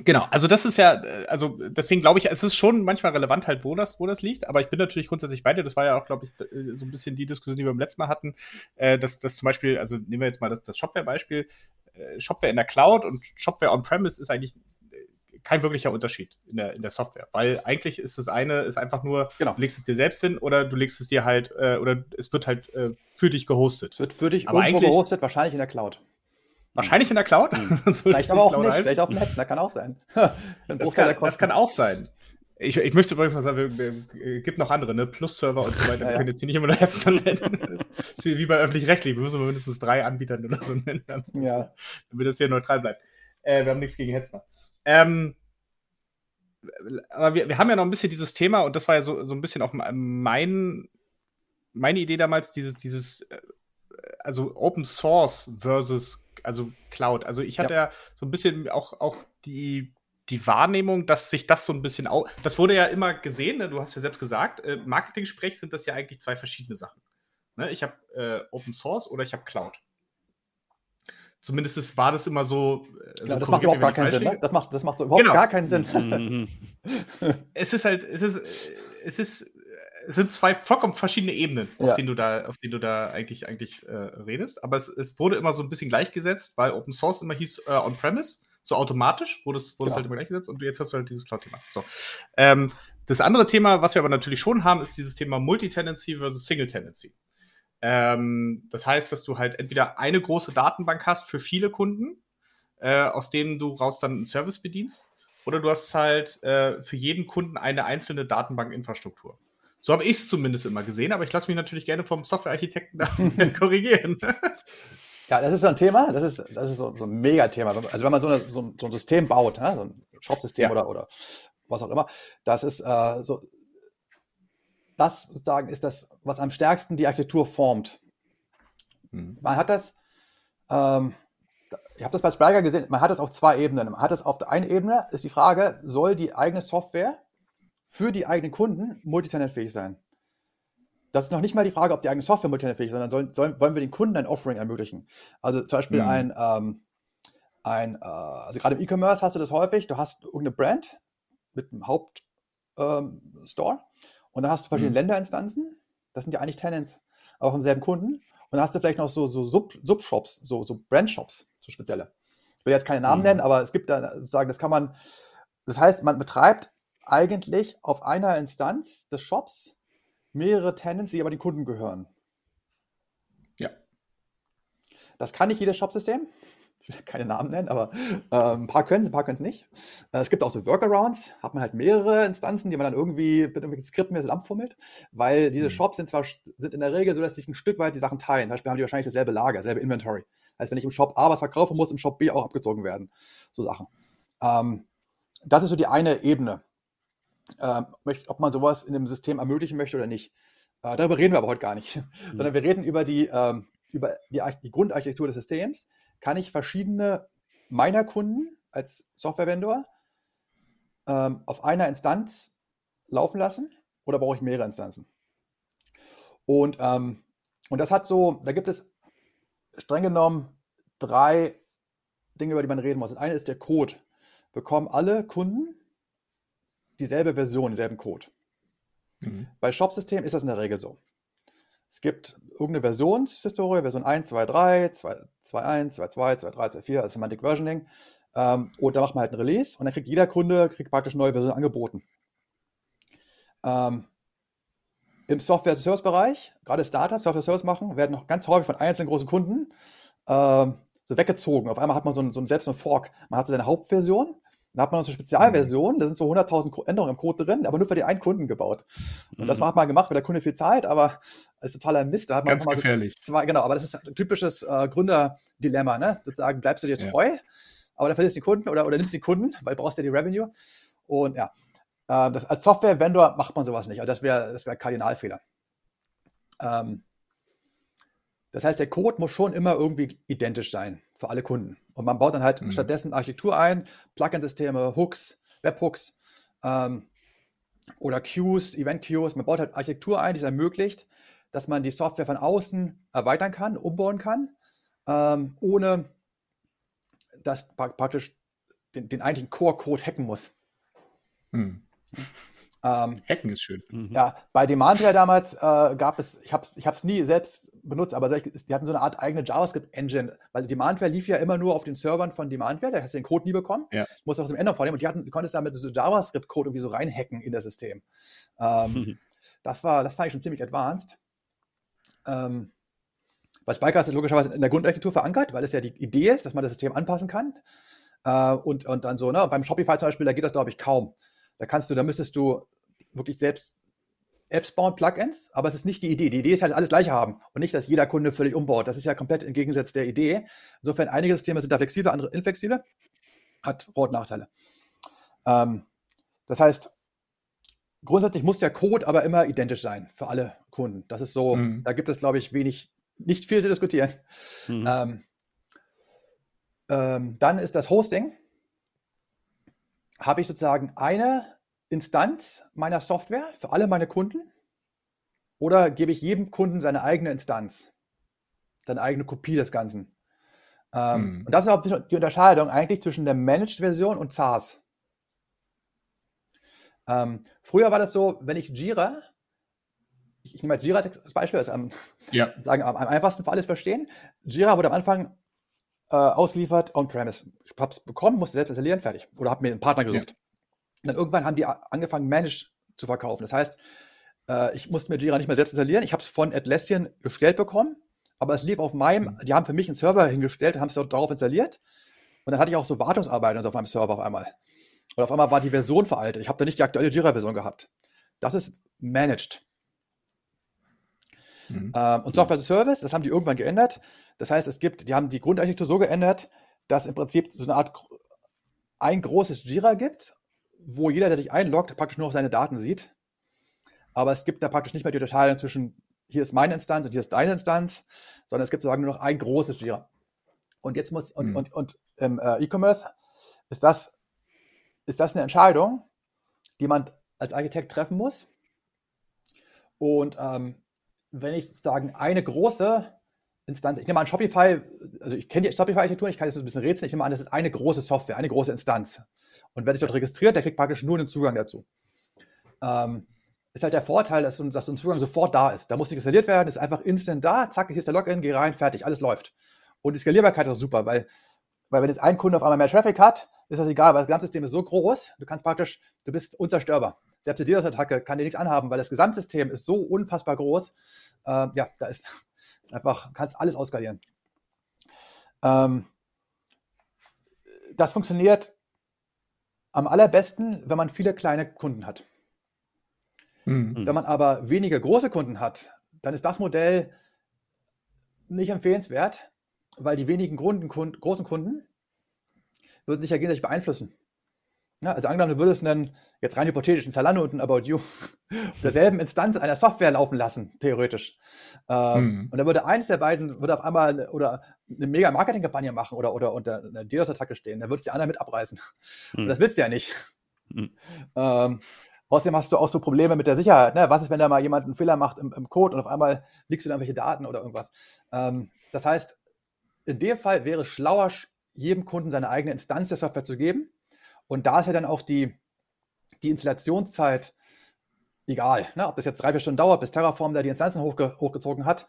Genau, also das ist ja, äh, also deswegen glaube ich, es ist schon manchmal relevant halt, wo das, wo das liegt, aber ich bin natürlich grundsätzlich bei dir. Das war ja auch, glaube ich, äh, so ein bisschen die Diskussion, die wir beim letzten Mal hatten, äh, dass das zum Beispiel, also nehmen wir jetzt mal das, das Shopware-Beispiel, äh, Shopware in der Cloud und Shopware on-premise ist eigentlich kein wirklicher Unterschied in der, in der Software, weil eigentlich ist das eine ist einfach nur, genau. du legst es dir selbst hin oder du legst es dir halt, äh, oder es wird halt äh, für dich gehostet. Es wird für dich aber irgendwo gehostet, wahrscheinlich in der Cloud. Wahrscheinlich in der Cloud. Hm. (laughs) vielleicht aber auch nicht, heißt. vielleicht auf dem Netz, das kann auch sein. (laughs) das, kann, das kann auch sein. Ich, ich möchte übrigens mal sagen, es gibt noch andere, ne? Plus-Server und so weiter. Ja, wir können jetzt hier nicht immer nur Hessen nennen. das ist wie bei öffentlich-rechtlich. Wir müssen mindestens drei Anbietern oder so nennen, damit, ja. damit das hier neutral bleibt. Äh, wir haben nichts gegen Hetzner. Ähm, aber wir, wir haben ja noch ein bisschen dieses Thema, und das war ja so, so ein bisschen auch mein, meine Idee damals, dieses, dieses, äh, also Open Source versus, also Cloud. Also ich hatte ja, ja so ein bisschen auch, auch die, die Wahrnehmung, dass sich das so ein bisschen auch, das wurde ja immer gesehen, ne? du hast ja selbst gesagt, äh, Marketing-Sprech sind das ja eigentlich zwei verschiedene Sachen. Ne? Ich habe äh, Open Source oder ich habe Cloud. Zumindest war das immer so. Also ja, das macht überhaupt gar keinen Sinn. Ne? Das, macht, das macht so überhaupt genau. gar keinen Sinn. (laughs) es ist halt, es ist, es ist, es sind zwei vollkommen verschiedene Ebenen, ja. auf denen du da, auf denen du da eigentlich, eigentlich äh, redest. Aber es, es wurde immer so ein bisschen gleichgesetzt, weil Open Source immer hieß äh, on-premise, so automatisch wurde es, wurde genau. es halt immer gleichgesetzt und jetzt hast du halt dieses Cloud-Thema. So. Ähm, das andere Thema, was wir aber natürlich schon haben, ist dieses Thema Multi-Tenancy versus Single-Tenancy. Ähm, das heißt, dass du halt entweder eine große Datenbank hast für viele Kunden, äh, aus denen du raus dann einen Service bedienst, oder du hast halt äh, für jeden Kunden eine einzelne Datenbankinfrastruktur. So habe ich es zumindest immer gesehen, aber ich lasse mich natürlich gerne vom Softwarearchitekten (laughs) (laughs) korrigieren. Ja, das ist so ein Thema, das ist, das ist so, so ein Megathema. Also wenn man so, eine, so, so ein System baut, ne? so ein Shop-System ja. oder, oder was auch immer, das ist äh, so, das sozusagen ist das, was am stärksten die Architektur formt. Mhm. Man hat das, ähm, ich habe das bei Spriker gesehen, man hat das auf zwei Ebenen. Man hat das auf der einen Ebene, ist die Frage, soll die eigene Software für die eigenen Kunden multitenantfähig sein? Das ist noch nicht mal die Frage, ob die eigene Software multitenantfähig ist, sondern sollen, sollen, wollen wir den Kunden ein Offering ermöglichen? Also zum Beispiel mhm. ein, ähm, ein äh, also gerade im E-Commerce hast du das häufig, du hast irgendeine Brand mit einem Hauptstore ähm, und dann hast du verschiedene mhm. Länderinstanzen. Das sind ja eigentlich Tenants, auch im selben Kunden. Und dann hast du vielleicht noch so, so Sub, Subshops, so, so Brandshops, so spezielle. Ich will jetzt keine Namen mhm. nennen, aber es gibt da sozusagen, das kann man, das heißt, man betreibt eigentlich auf einer Instanz des Shops mehrere Tenants, die aber den Kunden gehören. Ja. Das kann nicht jedes Shopsystem ich will keine Namen nennen, aber äh, ein paar können es, ein paar können es nicht. Äh, es gibt auch so Workarounds, hat man halt mehrere Instanzen, die man dann irgendwie mit irgendwelchen Skripten zusammenfummelt, weil diese mhm. Shops sind zwar sind in der Regel so, dass sich ein Stück weit die Sachen teilen. Zum Beispiel haben die wahrscheinlich dasselbe Lager, dasselbe Inventory. Heißt, wenn ich im Shop A was verkaufe, muss im Shop B auch abgezogen werden. So Sachen. Ähm, das ist so die eine Ebene. Ähm, ob man sowas in dem System ermöglichen möchte oder nicht. Äh, darüber reden wir aber heute gar nicht. Mhm. Sondern wir reden über die, ähm, über die, die Grundarchitektur des Systems kann ich verschiedene meiner Kunden als Software-Vendor ähm, auf einer Instanz laufen lassen oder brauche ich mehrere Instanzen? Und, ähm, und das hat so, da gibt es streng genommen drei Dinge, über die man reden muss. Das eine ist der Code. Bekommen alle Kunden dieselbe Version, denselben Code. Mhm. Bei Shop-Systemen ist das in der Regel so. Es gibt irgendeine Versionshistorie, Version 1, 2, 3, 2, 2, 1, 2, 2, 2, 3, 2, 4, also Semantic Versioning. Ähm, und da macht man halt ein Release und dann kriegt jeder Kunde kriegt praktisch neue Versionen angeboten. Ähm, Im Software-Service-Bereich, gerade Startups Software-Service machen, werden noch ganz häufig von einzelnen großen Kunden ähm, so weggezogen. Auf einmal hat man so, ein, so ein, selbst einen Fork. Man hat so seine Hauptversion dann hat man noch so eine Spezialversion, da sind so 100.000 Änderungen im Code drin, aber nur für den einen Kunden gebaut. Und das mhm. hat man gemacht, weil der Kunde viel Zeit, aber das ist totaler Mist. Da hat man Ganz gefährlich. So zwei, genau, aber das ist ein typisches äh, Gründerdilemma, ne? Sozusagen bleibst du dir treu, ja. aber dann verlierst du die Kunden oder, oder nimmst die Kunden, weil du brauchst ja die Revenue. Und ja, Äh, das, als Software-Vendor macht man sowas nicht. Also das wäre das wär Kardinalfehler. Ähm, das heißt, der Code muss schon immer irgendwie identisch sein für alle Kunden. Und man baut dann halt mhm. stattdessen Architektur ein, Plugin-Systeme, Hooks, Webhooks ähm, oder Queues, Event-Queues. Man baut halt Architektur ein, die es ermöglicht, dass man die Software von außen erweitern kann, umbauen kann, ähm, ohne dass praktisch den, den eigentlichen Core-Code hacken muss. Hm. Ähm, Hacken ist schön. Mhm. Ja, bei Demandware damals äh, gab es, ich habe es ich nie selbst benutzt, aber die hatten so eine Art eigene JavaScript-Engine, weil Demandware lief ja immer nur auf den Servern von Demandware, da hast du den Code nie bekommen, ja. musst aus dem Ende vornehmen und die hatten, du konntest damit so JavaScript-Code irgendwie so reinhacken in das System. Ähm, mhm. das, war, das fand ich schon ziemlich advanced. Ähm, bei Spiker ist logischerweise in der Grundarchitektur verankert, weil es ja die Idee ist, dass man das System anpassen kann. Äh, und, und dann so, ne, beim Shopify zum Beispiel, da geht das, glaube ich, kaum. Da kannst du, da müsstest du wirklich selbst Apps bauen, Plugins, aber es ist nicht die Idee. Die Idee ist halt alles gleich haben und nicht, dass jeder Kunde völlig umbaut. Das ist ja komplett im Gegensatz der Idee. Insofern, einige Systeme sind da flexibel, andere inflexibel. Hat Vor- und Nachteile. Ähm, das heißt, grundsätzlich muss der Code aber immer identisch sein für alle Kunden. Das ist so, mhm. da gibt es, glaube ich, wenig, nicht viel zu diskutieren. Mhm. Ähm, ähm, dann ist das Hosting. Habe ich sozusagen eine Instanz meiner Software für alle meine Kunden? Oder gebe ich jedem Kunden seine eigene Instanz, seine eigene Kopie des Ganzen? Ähm, mhm. Und das ist auch die Unterscheidung eigentlich zwischen der Managed-Version und SaaS. Ähm, früher war das so, wenn ich Jira, ich, ich nehme jetzt Jira als Beispiel, das am, ja. (laughs) sagen, am, am einfachsten für alles verstehen. Jira wurde am Anfang äh, ausliefert on-premise. Ich habe es bekommen, musste selbst installieren, fertig. Oder habe mir einen Partner gesucht. Ja. Und dann irgendwann haben die angefangen, Managed zu verkaufen. Das heißt, äh, ich musste mir Jira nicht mehr selbst installieren. Ich habe es von Atlassian gestellt bekommen, aber es lief auf meinem, mhm. die haben für mich einen Server hingestellt, haben es darauf installiert. Und dann hatte ich auch so Wartungsarbeiten also auf meinem Server auf einmal. Und auf einmal war die Version veraltet. Ich habe da nicht die aktuelle Jira-Version gehabt. Das ist managed. Mhm. Ähm, und Software as a Service, das haben die irgendwann geändert. Das heißt, es gibt, die haben die Grundarchitektur so geändert, dass im Prinzip so eine Art ein großes Jira gibt wo jeder, der sich einloggt, praktisch nur noch seine Daten sieht. Aber es gibt da praktisch nicht mehr die Unterscheidung zwischen hier ist meine Instanz und hier ist deine Instanz, sondern es gibt sozusagen nur noch ein großes Jira. Und jetzt muss, und, mhm. und, und im äh, E-Commerce ist das, ist das eine Entscheidung, die man als Architekt treffen muss. Und ähm, wenn ich sozusagen eine große Instanz, ich nehme an Shopify, also ich kenne die Shopify-Architektur, ich kann jetzt ein bisschen rätseln, ich nehme an, das ist eine große Software, eine große Instanz. Und wer sich dort registriert, der kriegt praktisch nur den Zugang dazu. Ähm, ist halt der Vorteil, dass, dass so ein Zugang sofort da ist. Da muss nicht installiert werden, ist einfach instant da, zack, hier ist der Login, geh rein, fertig, alles läuft. Und die Skalierbarkeit ist super, weil, weil wenn jetzt ein Kunde auf einmal mehr Traffic hat, ist das egal, weil das ganze System ist so groß, du kannst praktisch, du bist unzerstörbar. Selbst die DDoS-Attacke kann dir nichts anhaben, weil das Gesamtsystem ist so unfassbar groß. Äh, ja, da ist, (laughs) ist einfach, kannst alles ausskalieren. Ähm, das funktioniert am allerbesten, wenn man viele kleine Kunden hat. Mhm. Wenn man aber weniger große Kunden hat, dann ist das Modell nicht empfehlenswert, weil die wenigen Kunden, großen Kunden würden sich ja gegenseitig beeinflussen. Ja, also angenommen, du würdest einen, jetzt rein hypothetisch, einen Zalando und einen About You (laughs) derselben Instanz einer Software laufen lassen, theoretisch. Ähm, mhm. Und da würde eins der beiden, würde auf einmal oder eine mega Marketingkampagne machen oder, oder unter einer DDoS-Attacke stehen, dann würdest du die anderen mit abreißen. Mhm. Und das willst du ja nicht. Mhm. Ähm, außerdem hast du auch so Probleme mit der Sicherheit. Ne? Was ist, wenn da mal jemand einen Fehler macht im, im Code und auf einmal liegst du da irgendwelche Daten oder irgendwas? Ähm, das heißt, in dem Fall wäre es schlauer, jedem Kunden seine eigene Instanz der Software zu geben und da ist ja dann auch die, die Installationszeit egal. Ne? Ob das jetzt drei, vier Stunden dauert, bis Terraform da die Instanzen hochge hochgezogen hat,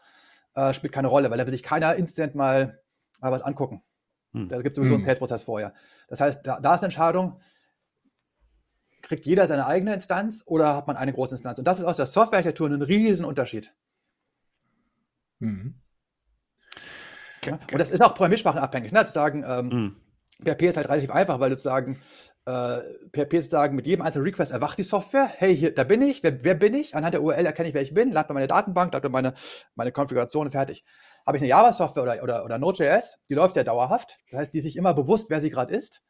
äh, spielt keine Rolle, weil da will sich keiner instant mal, mal was angucken. Hm. Da gibt es sowieso hm. einen Testprozess vorher. Das heißt, da, da ist eine Entscheidung, kriegt jeder seine eigene Instanz oder hat man eine große Instanz? Und das ist aus der Softwarearchitektur ein Riesenunterschied. Mhm. Ja? Und das ist auch programmiersprachenabhängig, ne? zu sagen, ähm, mhm. PHP ist halt relativ einfach, weil du sozusagen äh, PHP sozusagen mit jedem einzelnen Request erwacht die Software. Hey, hier, da bin ich. Wer, wer bin ich? Anhand der URL erkenne ich, wer ich bin. Lade meine Datenbank, lade meine, meine Konfiguration fertig. Habe ich eine Java-Software oder, oder, oder Node.js, die läuft ja dauerhaft. Das heißt, die ist sich immer bewusst, wer sie gerade ist.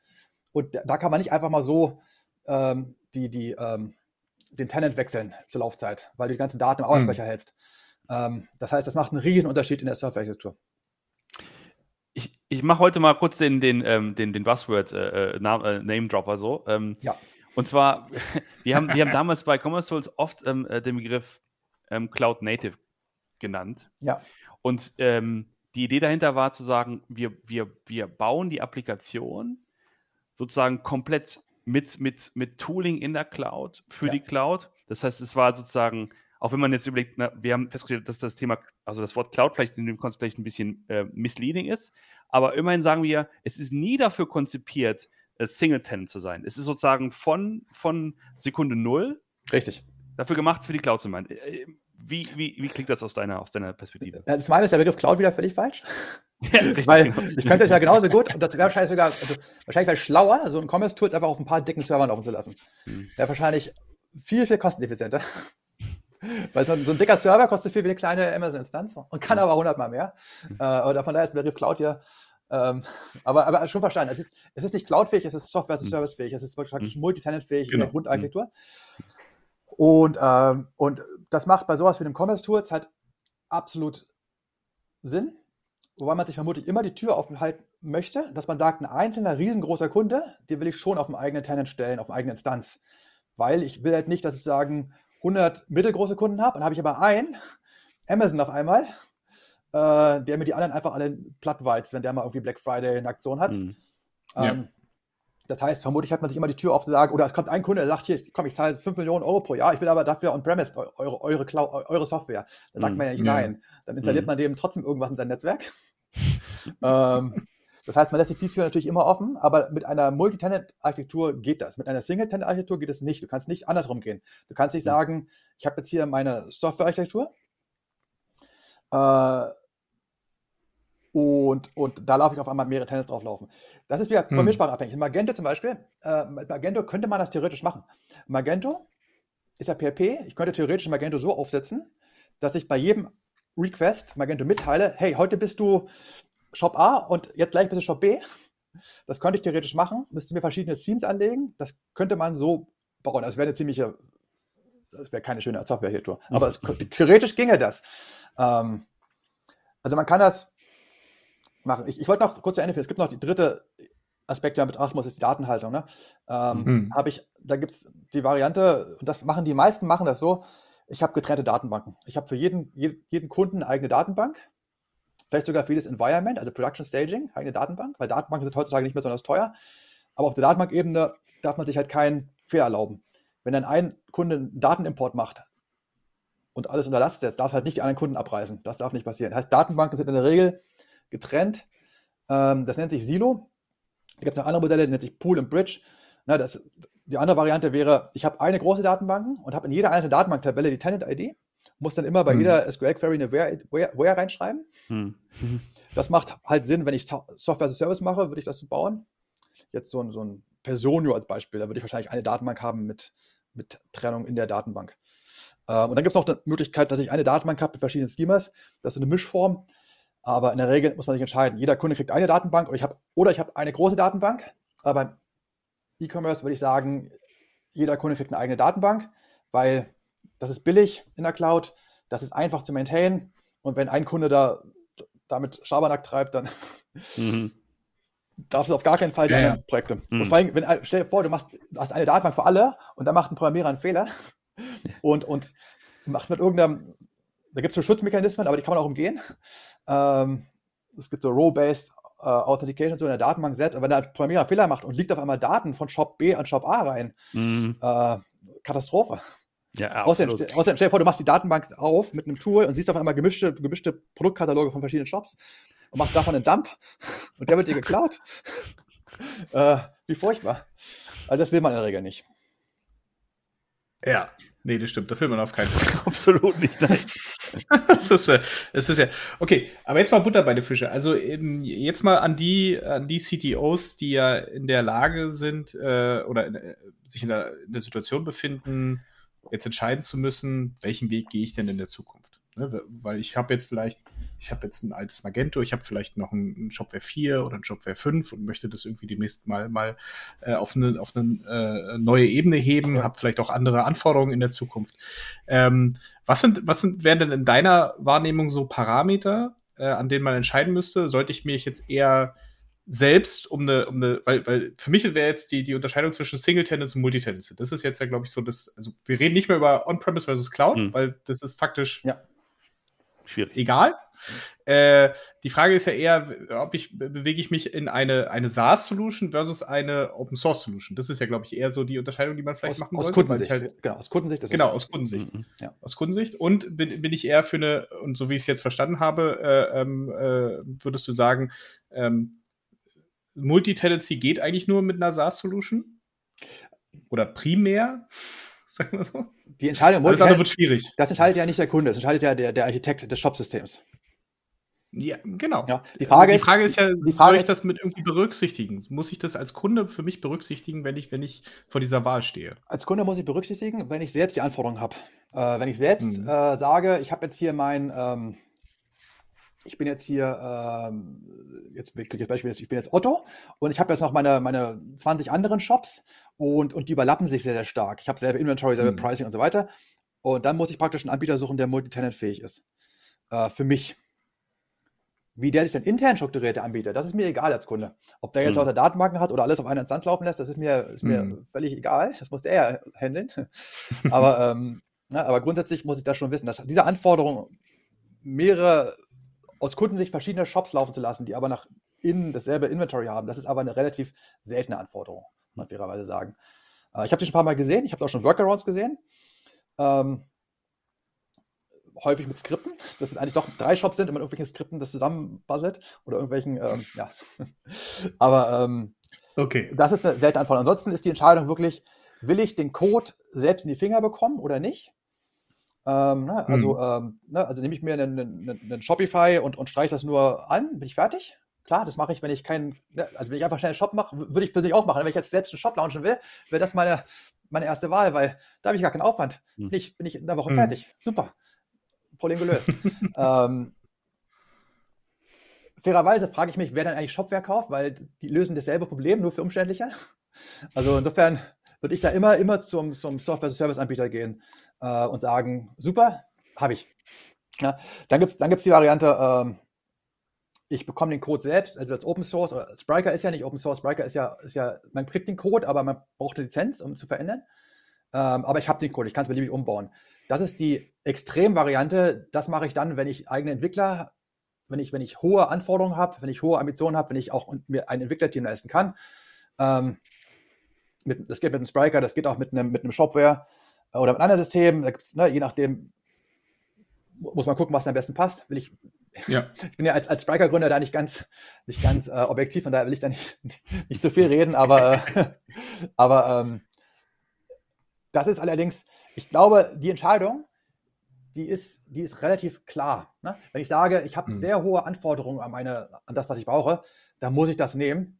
Und da kann man nicht einfach mal so ähm, die, die ähm, den Tenant wechseln zur Laufzeit, weil du die ganzen Daten im Arbeitsspeicher mhm. hältst. Ähm, das heißt, das macht einen riesen Unterschied in der Surfarchitektur. Ich, mache heute mal kurz den, den, ähm, den, den Buzzword äh, äh, äh, Name Dropper so. Ähm, ja. Und zwar, (laughs) wir haben, wir haben damals bei Commerce Tools oft ähm, äh, den Begriff ähm, Cloud Native genannt. Ja. Und ähm, die Idee dahinter war zu sagen, wir, wir, wir bauen die Applikation sozusagen komplett mit, mit, mit Tooling in der Cloud für ja. die Cloud. Das heißt, es war sozusagen, auch wenn man jetzt überlegt, na, wir haben festgestellt, dass das Thema, also das Wort Cloud vielleicht in dem Konzept vielleicht ein bisschen äh, misleading ist, aber immerhin sagen wir, es ist nie dafür konzipiert, äh, Singleton zu sein. Es ist sozusagen von, von Sekunde null Richtig. dafür gemacht, für die Cloud zu sein. Äh, wie, wie, wie klingt das aus deiner, aus deiner Perspektive? Das meine ist der Begriff Cloud wieder völlig falsch. (laughs) Ja, Weil ich könnte es ja genauso gut, und das wäre wahrscheinlich sogar, also wahrscheinlich wäre schlauer, so ein Commerce-Tool einfach auf ein paar dicken Servern laufen zu lassen. Hm. Wäre wahrscheinlich viel, viel kosteneffizienter. (laughs) Weil so ein, so ein, dicker Server kostet viel wie eine kleine Amazon-Instanz und kann hm. aber 100 Mal mehr. Hm. Äh, von daher ist der Begriff Cloud hier ähm, (laughs) aber, aber schon verstanden. Es ist, es ist nicht cloudfähig, es ist Software-as-a-Service-fähig, es ist praktisch mhm. multi-tenant-fähig genau. in der Grundarchitektur. Und, ähm, und das macht bei sowas wie einem Commerce-Tool halt absolut Sinn, wobei man sich vermutlich immer die Tür offen halten möchte, dass man sagt, ein einzelner riesengroßer Kunde, den will ich schon auf dem eigenen Tenant stellen, auf eine eigene Instanz. Weil ich will halt nicht, dass ich sagen 100 mittelgroße Kunden habe, dann habe ich aber einen, Amazon auf einmal, äh, der mir die anderen einfach alle platt weizt, wenn der mal irgendwie Black Friday eine Aktion hat. Mhm. Ähm, Das heißt, vermutlich hat man sich immer die Tür auf zu sagen, oder es kommt ein Kunde, der sagt, hier, komm, ich zahle 5 Millionen Euro pro Jahr, ich will aber dafür on-premise eure, eure, Cloud, eure Software. Dann sagt mhm. man ja nicht ja. nein. Dann installiert mhm. man dem trotzdem irgendwas in sein Netzwerk. (laughs) ähm, das heißt, man lässt sich die Tür natürlich immer offen, aber mit einer Multi-Tenant-Architektur geht das. Mit einer Single-Tenant-Architektur geht es nicht. Du kannst nicht andersrum gehen. Du kannst nicht sagen, ich habe jetzt hier meine Software-Architektur. Äh, und, und da laufe ich auf einmal mehrere Tenants drauflaufen. Das ist wieder hm. programmiersprachabhängig. In Magento zum Beispiel, äh, mit Magento könnte man das theoretisch machen. Magento ist ja PHP. Ich könnte theoretisch Magento so aufsetzen, dass ich bei jedem Request Magento mitteile, hey, heute bist du Shop A und jetzt gleich bist du Shop B. Das könnte ich theoretisch machen, müsste mir verschiedene Themes anlegen. Das könnte man so bauen. Das wäre eine ziemliche, das wäre keine schöne Software hier, (laughs) aber es, theoretisch ginge das. Ähm, also man kann das machen. Ich, ich wollte noch kurz zu Ende führen. Es gibt noch die dritte Aspekt, den man betrachten muss, ist die Datenhaltung. Ne? Ähm, mhm. Habe ich, da gibt es die Variante, und das machen die meisten machen das so, ich habe getrennte Datenbanken. Ich habe für jeden, jeden Kunden eine eigene Datenbank, vielleicht sogar für jedes Environment, also Production Staging, eigene Datenbank, weil Datenbanken sind heutzutage nicht mehr besonders teuer. Aber auf der Datenbankebene darf man sich halt keinen Fehler erlauben. Wenn dann ein Kunde einen Datenimport macht und alles unter Last darf halt nicht anderen Kunden abreißen. Das darf nicht passieren. Das heißt, Datenbanken sind in der Regel getrennt. Ähm, das nennt sich Silo. Da gibt es noch andere Modelle, die nennt sich Pool und Bridge. Na, das, die andere Variante wäre, ich habe eine große Datenbank und habe in jeder einzelnen Datenbanktabelle die Tenant-ID, muss dann immer bei hm. jeder SQL-Query eine Where, Where, Where reinschreiben. Hm. (laughs) Das macht halt Sinn, wenn ich Software as a Service mache, würde ich das so bauen. Jetzt so ein, so ein Personio als Beispiel, da würde ich wahrscheinlich eine Datenbank haben mit, mit Trennung in der Datenbank. Ähm, und dann gibt es noch die Möglichkeit, dass ich eine Datenbank habe mit verschiedenen Schemas. Das ist eine Mischform. Aber in der Regel muss man sich entscheiden. Jeder Kunde kriegt eine Datenbank oder ich habe oder ich habe eine große Datenbank. Aber beim E-Commerce würde ich sagen, jeder Kunde kriegt eine eigene Datenbank, weil das ist billig in der Cloud, das ist einfach zu maintainen. Und wenn ein Kunde da damit Schabernack treibt, dann mhm. (laughs) darfst du auf gar keinen Fall die ja, Projekte. Mhm. Und vor allem, wenn, stell dir vor, du, machst, du hast eine Datenbank für alle und dann macht ein Programmierer einen Fehler und, und macht mit irgendeinem da gibt es so Schutzmechanismen, aber die kann man auch umgehen. Ähm, es gibt so Row-Based äh, Authentication so in der Datenbank selbst, aber wenn der Programmierer einen Fehler macht und liegt auf einmal Daten von Shop B an Shop A rein, mhm. äh, Katastrophe. Ja, außerdem, außerdem, stell dir vor, du machst die Datenbank auf mit einem Tool und siehst auf einmal gemischte, gemischte Produktkataloge von verschiedenen Shops und machst davon einen Dump (laughs) und der wird dir geklaut. (laughs) äh, wie furchtbar. Also das will man in der Regel nicht. Ja, nee, das stimmt. Das will man auf keinen Fall. (laughs) Absolut nicht, nein. das, ist, das ist ja. Okay, aber jetzt mal Butter bei den Fische. Also jetzt mal an die, an die CTOs, die ja in der Lage sind äh, oder in, äh, sich in der, in der, Situation befinden, jetzt entscheiden zu müssen, welchen Weg gehe ich denn in der Zukunft. Ne? Weil ich habe jetzt vielleicht ich habe jetzt ein altes Magento, ich habe vielleicht noch ein, Shopware 4 oder ein Shopware 5 und möchte das irgendwie demnächst mal, mal äh, auf eine, auf eine äh, neue Ebene heben, habe vielleicht auch andere Anforderungen in der Zukunft. Ähm, was sind, was sind, wären denn in deiner Wahrnehmung so Parameter, äh, an denen man entscheiden müsste? Sollte ich mich jetzt eher selbst um eine, um eine, weil, weil für mich wäre jetzt die, die Unterscheidung zwischen Single-Tenants und Multitenancy. Das ist jetzt ja, glaube ich, so das, also wir reden nicht mehr über On-Premise versus Cloud, mhm. weil das ist faktisch ja. schwierig. Egal. Äh, die Frage ist ja eher, ob ich bewege ich mich in eine, eine SaaS-Solution versus eine Open-Source-Solution. Das ist ja, glaube ich, eher so die Unterscheidung, die man vielleicht aus, machen aus sollte. Kundensicht. Halt, genau, aus Kundensicht. Das genau, aus Kundensicht. Mhm. Ja. Aus Kundensicht. Und bin, bin ich eher für eine, und so wie ich es jetzt verstanden habe, äh, ähm, äh, würdest du sagen, ähm, Multitenancy geht eigentlich nur mit einer SaaS-Solution? Oder primär? (laughs) Sagen wir so. Die Entscheidung Alles andere wird schwierig. Das entscheidet ja nicht der Kunde, das entscheidet ja der, der Architekt des Shop-Systems. Ja, genau. Ja, die, Frage die Frage ist, ja, die Frage soll ich das mit irgendwie berücksichtigen? Muss ich das als Kunde für mich berücksichtigen, wenn ich, wenn ich vor dieser Wahl stehe? Als Kunde muss ich berücksichtigen, wenn ich selbst die Anforderungen habe. Äh, wenn ich selbst mhm. äh, sage, ich habe jetzt hier mein, ähm, ich bin jetzt hier, ähm, jetzt ich Beispiel, ich bin jetzt Otto und ich habe jetzt noch meine, meine 20 anderen Shops und, und die überlappen sich sehr, sehr stark. Ich habe selber Inventory, selber mhm. Pricing und so weiter. Und dann muss ich praktisch einen Anbieter suchen, der multitenant-fähig ist. Äh, für mich. Wie der sich dann intern strukturiert, der Anbieter, das ist mir egal als Kunde. Ob der jetzt mhm. lauter Datenbanken hat oder alles auf einer Instanz laufen lässt, das ist mir, ist mir mhm. völlig egal. Das muss der ja handeln. (laughs) aber, ähm, na, aber grundsätzlich muss ich das schon wissen, dass diese Anforderung mehrere aus Kundensicht verschiedene Shops laufen zu lassen, die aber nach innen dasselbe Inventory haben, das ist aber eine relativ seltene Anforderung, muss man fairerweise sagen. Äh, ich habe die schon ein paar Mal gesehen, ich habe auch schon Workarounds gesehen. Ähm, häufig mit Skripten, dass es eigentlich doch drei Shops sind und man irgendwelchen Skripten das zusammenbuzzelt oder irgendwelchen, ähm, ja. (laughs) aber ähm, okay. das ist eine seltene Anforderung. Ansonsten ist die Entscheidung wirklich, will ich den Code selbst in die Finger bekommen oder nicht? Ähm, ne? Also, mhm. ähm, ne? also nehme ich mir einen, einen, einen Shopify und, und streiche das nur an, bin ich fertig. Klar, das mache ich, wenn ich keinen, ne? also wenn ich einfach schnell einen Shop mache, würde ich persönlich auch machen. Wenn ich jetzt selbst einen Shop launchen will, wäre das meine, meine erste Wahl, weil da habe ich gar keinen Aufwand. Bin, ich, bin ich in einer Woche mhm. fertig. Super. Problem gelöst. (laughs) ähm, fairerweise frage ich mich, wer dann eigentlich Shopware kauft, weil die lösen dasselbe Problem, nur für umständlicher. Also insofern würde ich da immer, immer zum, zum Software-Service-Anbieter gehen äh, und sagen, super, habe ich. Ja, dann gibt es dann gibt's die Variante, ähm, ich bekomme den Code selbst, also als Open Source, oder Spriker ist ja nicht Open Source, Spriker ist ja, ist ja, man kriegt den Code, aber man braucht eine Lizenz, um zu verändern. Ähm, aber ich habe den Code, ich kann es beliebig umbauen. Das ist die Extremvariante. Das mache ich dann, wenn ich eigene Entwickler, wenn ich, wenn ich hohe Anforderungen habe, wenn ich hohe Ambitionen habe, wenn ich auch mir ein Entwicklerteam leisten kann. Ähm, mit, das geht mit einem Spriker, das geht auch mit einem, mit einem Shopware oder mit einem anderen System. Da gibt's, ne, je nachdem muss man gucken, was am besten passt. Will ich, ja. (laughs) ich bin ja als, als Spriker-Gründer da nicht ganz, nicht ganz äh, objektiv, von daher will ich da nicht, (laughs) nicht zu viel reden, aber, äh, (laughs) aber ähm, das ist allerdings, ich glaube, die Entscheidung, die ist, die ist relativ klar. Ne? Wenn ich sage, ich habe mhm. sehr hohe Anforderungen an, meine, an das, was ich brauche, dann muss ich das nehmen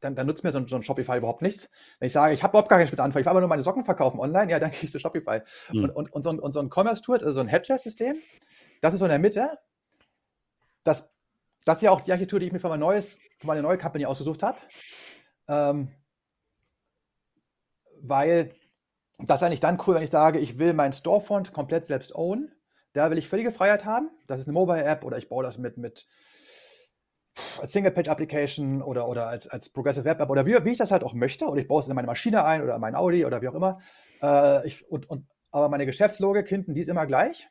dann, dann nutzt mir so ein, so ein, Shopify überhaupt nichts. Wenn ich sage, ich habe überhaupt gar keinen Spitzenanfang, ich will aber nur meine Socken verkaufen online, ja, dann gehe ich zu Shopify. Mhm. Und, und, und, so ein, und so ein Commerce-Tool, also so ein Headless-System, das ist so in der Mitte. Das, das ist ja auch die Architektur, die ich mir für, mein neues, für meine neue Company ausgesucht habe. Ähm, weil das ist eigentlich dann cool, wenn ich sage, ich will meinen Storefront komplett selbst own. Da will ich völlige Freiheit haben. Das ist eine Mobile-App oder ich baue das mit, mit als Single-Page-Application oder, oder als, als Progressive Web App oder wie, wie ich das halt auch möchte. Oder ich baue es in meine Maschine ein oder in mein Audi oder wie auch immer. Äh, ich, und, und, aber meine Geschäftslogik hinten, die ist immer gleich.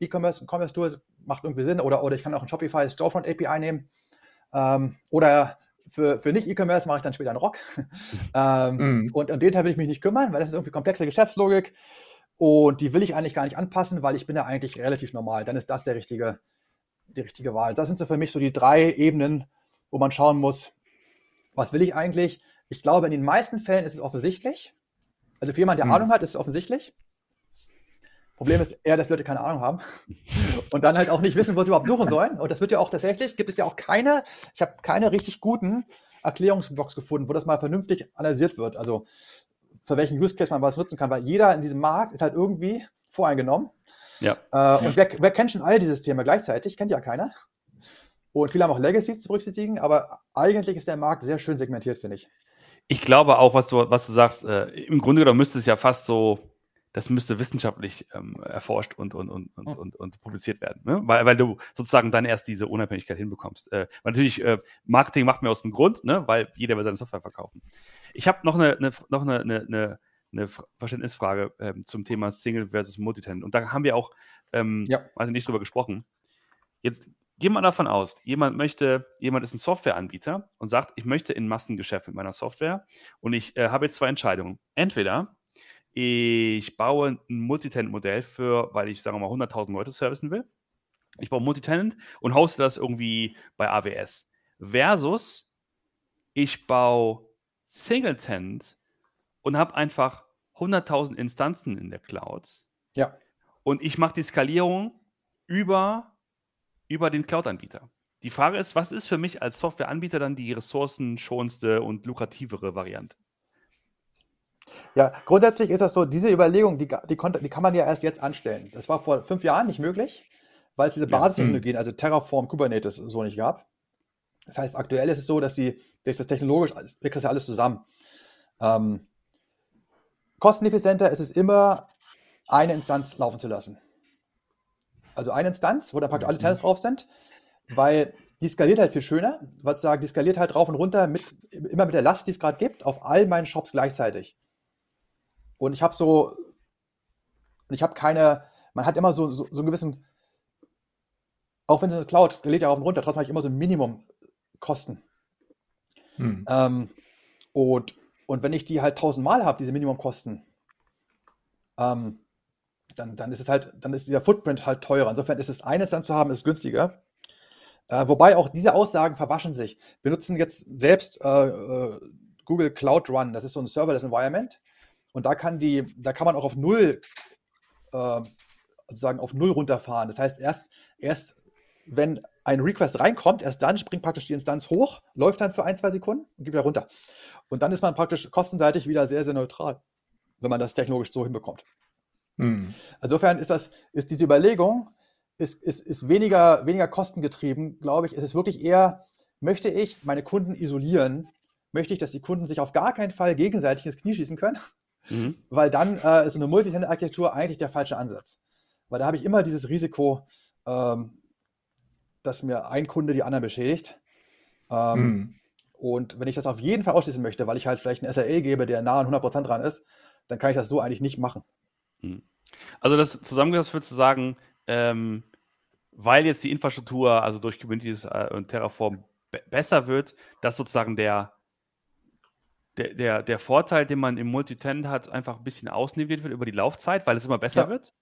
E-Commerce, Commerce Tool macht irgendwie Sinn. Oder, oder ich kann auch ein Shopify Storefront API nehmen. Ähm, oder für, für nicht-E-Commerce mache ich dann später einen Rock. (laughs) ähm, mm. Und um den Teil will ich mich nicht kümmern, weil das ist irgendwie komplexe Geschäftslogik. Und die will ich eigentlich gar nicht anpassen, weil ich bin ja eigentlich relativ normal. Dann ist das der richtige, die richtige Wahl. Das sind so für mich so die drei Ebenen, wo man schauen muss, was will ich eigentlich? Ich glaube, in den meisten Fällen ist es offensichtlich. Also für jemanden, der hm. Ahnung hat, ist es offensichtlich. Problem ist eher, dass Leute keine Ahnung haben (laughs) und dann halt auch nicht wissen, wo sie überhaupt suchen sollen. Und das wird ja auch tatsächlich, gibt es ja auch keine, ich habe keine richtig guten Erklärungsblocks gefunden, wo das mal vernünftig analysiert wird. Also für welchen Use Case man was nutzen kann, weil jeder in diesem Markt ist halt irgendwie voreingenommen Ja. Äh, und wer, wer, kennt schon all diese Systeme gleichzeitig? Kennt ja keiner. Und viele haben auch Legacy zu berücksichtigen, aber eigentlich ist der Markt sehr schön segmentiert, finde ich. Ich glaube auch, was du, was du sagst, äh, im Grunde genommen müsste es ja fast so, das müsste wissenschaftlich ähm, erforscht und, und, und, und, und, und publiziert werden, ne? weil, weil du sozusagen dann erst diese Unabhängigkeit hinbekommst. Äh, weil natürlich, äh, Marketing macht mir aus dem Grund, ne? weil jeder will seine Software verkaufen. Ich habe noch eine, eine, noch eine, eine, eine Verständnisfrage ähm, zum Thema Single versus Multitenant. Und da haben wir auch ähm, ja. also nicht drüber gesprochen. Jetzt gehen wir davon aus, jemand möchte, jemand ist ein Softwareanbieter und sagt, ich möchte in Massengeschäft mit meiner Software und ich äh, habe jetzt zwei Entscheidungen. Entweder ich baue ein Multitenant-Modell für, weil ich, sagen wir mal, 100.000 Leute servicen will. Ich baue Multitenant und hoste das irgendwie bei AWS. Versus ich baue Singletenant und habe einfach 100.000 Instanzen in der Cloud. Ja. Und ich mache die Skalierung über, über den Cloud-Anbieter. Die Frage ist, was ist für mich als Softwareanbieter dann die ressourcenschonendste und lukrativere Variante? Ja, grundsätzlich ist das so, diese Überlegung, die, die, konnte, die kann man ja erst jetzt anstellen. Das war vor fünf Jahren nicht möglich, weil es diese Basistechnologien, also Terraform, Kubernetes so nicht gab. Das heißt, aktuell ist es so, dass, die, dass das technologisch wächst das ja alles zusammen. Ähm, kosteneffizienter ist es immer, eine Instanz laufen zu lassen. Also eine Instanz, wo da praktisch alle Tenants drauf sind, weil die skaliert halt viel schöner, weil sagen, die skaliert halt rauf und runter mit, immer mit der Last, die es gerade gibt, auf all meinen Shops gleichzeitig. Und ich habe so, ich habe keine, man hat immer so, so, so einen gewissen, auch wenn es eine Cloud skaliert ja rauf und runter, trotzdem habe ich immer so ein Minimum Kosten. Hm. Ähm, und, und wenn ich die halt tausendmal habe, diese Minimumkosten, ähm, dann, dann ist es halt, dann ist dieser Footprint halt teurer. Insofern ist es eines dann zu haben, ist günstiger. Äh, wobei auch diese Aussagen verwaschen sich. Wir nutzen jetzt selbst äh, äh, Google Cloud Run, das ist so ein Serverless Environment. Und da kann die, da kann man auch auf null, äh, sozusagen auf null runterfahren. Das heißt, erst, erst wenn ein Request reinkommt, erst dann springt praktisch die Instanz hoch, läuft dann für ein, zwei Sekunden und geht wieder runter. Und dann ist man praktisch kostenseitig wieder sehr, sehr neutral, wenn man das technologisch so hinbekommt. Hm. Insofern ist das, ist diese Überlegung, ist, ist, ist weniger, weniger kostengetrieben, glaube ich. Es ist wirklich eher, möchte ich meine Kunden isolieren? Möchte ich, dass die Kunden sich auf gar keinen Fall gegenseitig ins Knie schießen können? Mhm. Weil dann äh, ist eine Multitenant-Architektur eigentlich der falsche Ansatz. Weil da habe ich immer dieses Risiko, ähm, dass mir ein Kunde die anderen beschädigt. Ähm, mhm. Und wenn ich das auf jeden Fall ausschließen möchte, weil ich halt vielleicht einen SRE gebe, der nah an 100% dran ist, dann kann ich das so eigentlich nicht machen. Mhm. Also das zusammengefasst würdest du sagen, ähm, weil jetzt die Infrastruktur, also durch Kubernetes äh, und Terraform besser wird, dass sozusagen der, der, der, der Vorteil, den man im Multitenant hat, einfach ein bisschen ausnivelliert wird über die Laufzeit, weil es immer besser ja. wird?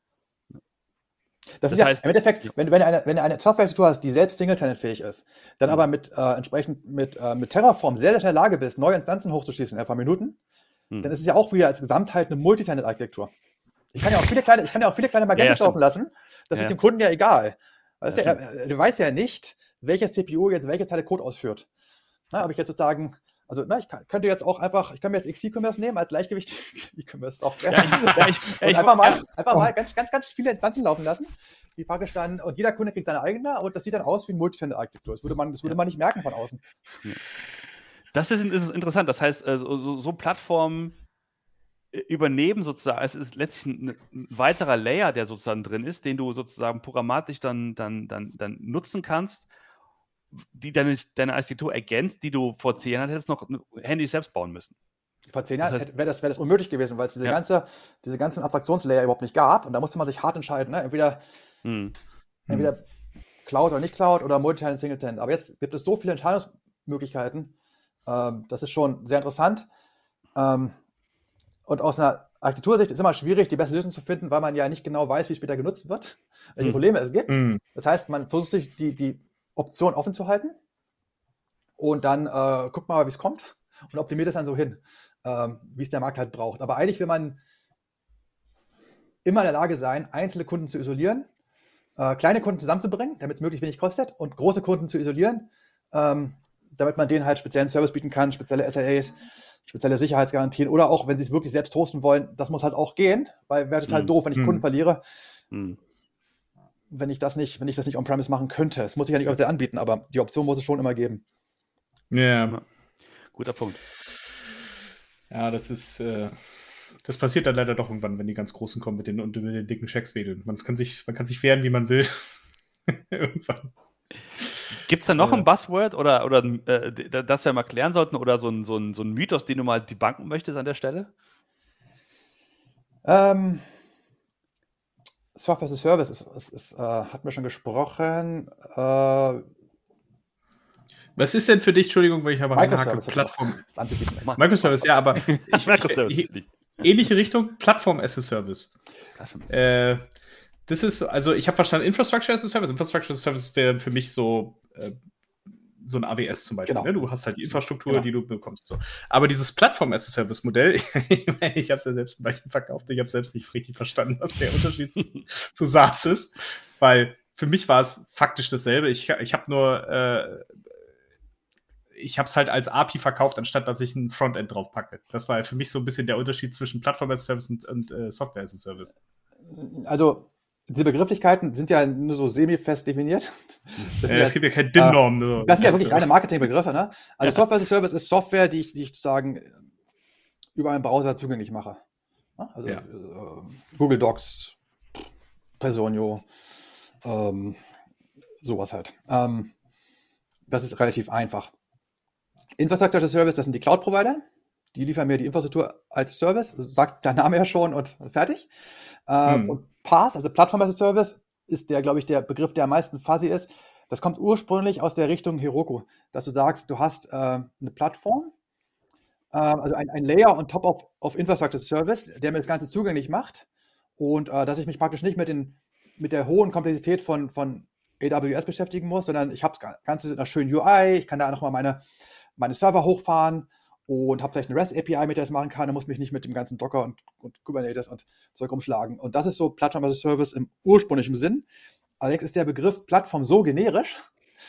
Das, das ist ja heißt, im Endeffekt, wenn, wenn, du eine, wenn du eine Software-Architektur hast, die selbst Single-Tenant-fähig ist, dann mhm. aber mit äh, entsprechend mit, äh, mit Terraform sehr, sehr schnell in der Lage bist, neue Instanzen hochzuschießen in ein paar Minuten, mhm. dann ist es ja auch wieder als Gesamtheit eine Multitenant-Architektur. Ich kann ja auch viele kleine, ich kann ja auch viele kleine Magentos ja, laufen lassen. Das ja. ist dem Kunden ja egal. Weißt ja, du, du weißt ja nicht, welches CPU jetzt welche Zeile Code ausführt. Na, ob ich jetzt sozusagen also, na, ich kann, könnte jetzt auch einfach, ich kann mir jetzt X-E-Commerce nehmen als Leichtgewicht (laughs) E-Commerce Software. Ja, (laughs) ja, ich, und ich, einfach mal, einfach mal ganz, ganz, ganz viele Instanzen laufen lassen, die praktisch dann, und jeder Kunde kriegt seine eigene und das sieht dann aus wie ein Multitenant-Architektur. Das würde man, das würde man nicht merken von außen. Das ist, ist interessant. Das heißt, äh, so, so Plattformen äh, übernehmen sozusagen, es ist letztlich ein, ein, weiterer Layer, der sozusagen drin ist, den du sozusagen programmatisch dann, dann, dann, dann nutzen kannst die deine, deine Architektur ergänzt, die du vor zehn Jahren hättest noch Handy selbst bauen müssen. Vor zehn Jahren das heißt, wäre das, wär das unmöglich gewesen, weil es diese, ja. ganze, diese ganzen Abstraktionslayer überhaupt nicht gab. Und da musste man sich hart entscheiden. Ne? Entweder, hm. entweder hm. Cloud oder nicht Cloud oder Multitenant, Singletenant. Aber jetzt gibt es so viele Entscheidungsmöglichkeiten. Ähm, das ist schon sehr interessant. Ähm, und aus einer Architektursicht ist es immer schwierig, die beste Lösung zu finden, weil man ja nicht genau weiß, wie später genutzt wird, welche hm. Probleme es gibt. Hm. Das heißt, man versucht sich die, die Option offen zu halten und dann äh, guckt mal, wie es kommt und optimiert es dann so hin, ähm, wie es der Markt halt braucht. Aber eigentlich will man immer in der Lage sein, einzelne Kunden zu isolieren, äh, kleine Kunden zusammenzubringen, damit es möglichst wenig kostet und große Kunden zu isolieren, ähm, damit man denen halt speziellen Service bieten kann, spezielle SLAs, spezielle Sicherheitsgarantien oder auch, wenn sie es wirklich selbst hosten wollen, das muss halt auch gehen, weil wäre total mhm. doof, wenn ich mhm. Kunden verliere. Mhm wenn ich das nicht, wenn ich das nicht on-premise machen könnte. Das muss ich ja nicht auf sehr anbieten, aber die Option muss es schon immer geben. Ja. Guter Punkt. Ja, das ist, äh, das passiert dann leider doch irgendwann, wenn die ganz Großen kommen mit den, und mit den dicken Schecks wedeln. Man kann sich, man kann sich wehren, wie man will. (laughs) irgendwann. Gibt es da noch ja. ein Buzzword oder, oder äh, das wir mal klären sollten oder so ein, so, ein, so ein Mythos, den du mal debunken möchtest an der Stelle? Ähm, Software as a Service ist, ist, ist, äh, hatten wir schon gesprochen. Äh, was ist denn für dich, Entschuldigung, weil ich habe eine Hacke, Plattform. Microservice, ja, aber (laughs) ich, ich, ähnliche Richtung, Plattform as a Service. Äh, das ist, also ich habe verstanden, Infrastructure as a Service. Infrastructure as a Service wäre für mich so, äh, so ein AWS zum Beispiel. Genau. Ne? Du hast halt die Infrastruktur, genau. die du bekommst. So. Aber dieses Plattform as a Service Modell, (laughs) ich habe es ja selbst ein Beispiel verkauft, ich habe selbst nicht richtig verstanden, was der Unterschied zu, (laughs) zu SaaS ist, weil für mich war es faktisch dasselbe. Ich, ich habe nur äh, ich habe es halt als API verkauft, anstatt dass ich ein Frontend drauf packe. Das war für mich so ein bisschen der Unterschied zwischen Plattform as a Service und, und äh, Software as a Service. Also diese Begrifflichkeiten sind ja nur so semi-fest definiert. (laughs) Das ja, es gibt ja keine DIN-Norm. Äh, das sind ja wirklich reine Marketingbegriffe. Ne? Also ja. Software as a Service ist Software, die ich, die ich sozusagen über einen Browser zugänglich mache. Also ja. äh, Google Docs, Personio, ähm, sowas halt. Ähm, das ist relativ einfach. Infrastructure as a Service, das sind die Cloud-Provider. Die liefern mir die Infrastruktur als Service, sagt der Name ja schon und fertig. Ähm, hm. Und PaaS, also Plattform as a Service, ist der, glaube ich, der Begriff, der am meisten fuzzy ist. Das kommt ursprünglich aus der Richtung Heroku, dass du sagst, du hast äh, eine Plattform, äh, also ein, ein, Layer on top of, of Infrastructure Service, der mir das Ganze zugänglich macht und äh, dass ich mich praktisch nicht mit, den, mit der hohen Komplexität von, von AWS beschäftigen muss, sondern ich habe das Ganze in einer schönen UI, ich kann da nochmal meine meine Server hochfahren und habe vielleicht eine REST-API, mit der ich das machen kann und muss mich nicht mit dem ganzen Docker und, und Kubernetes und Zeug umschlagen. Und das ist so Plattform as a Service im ursprünglichen Sinn. Allerdings ist der Begriff Plattform so generisch,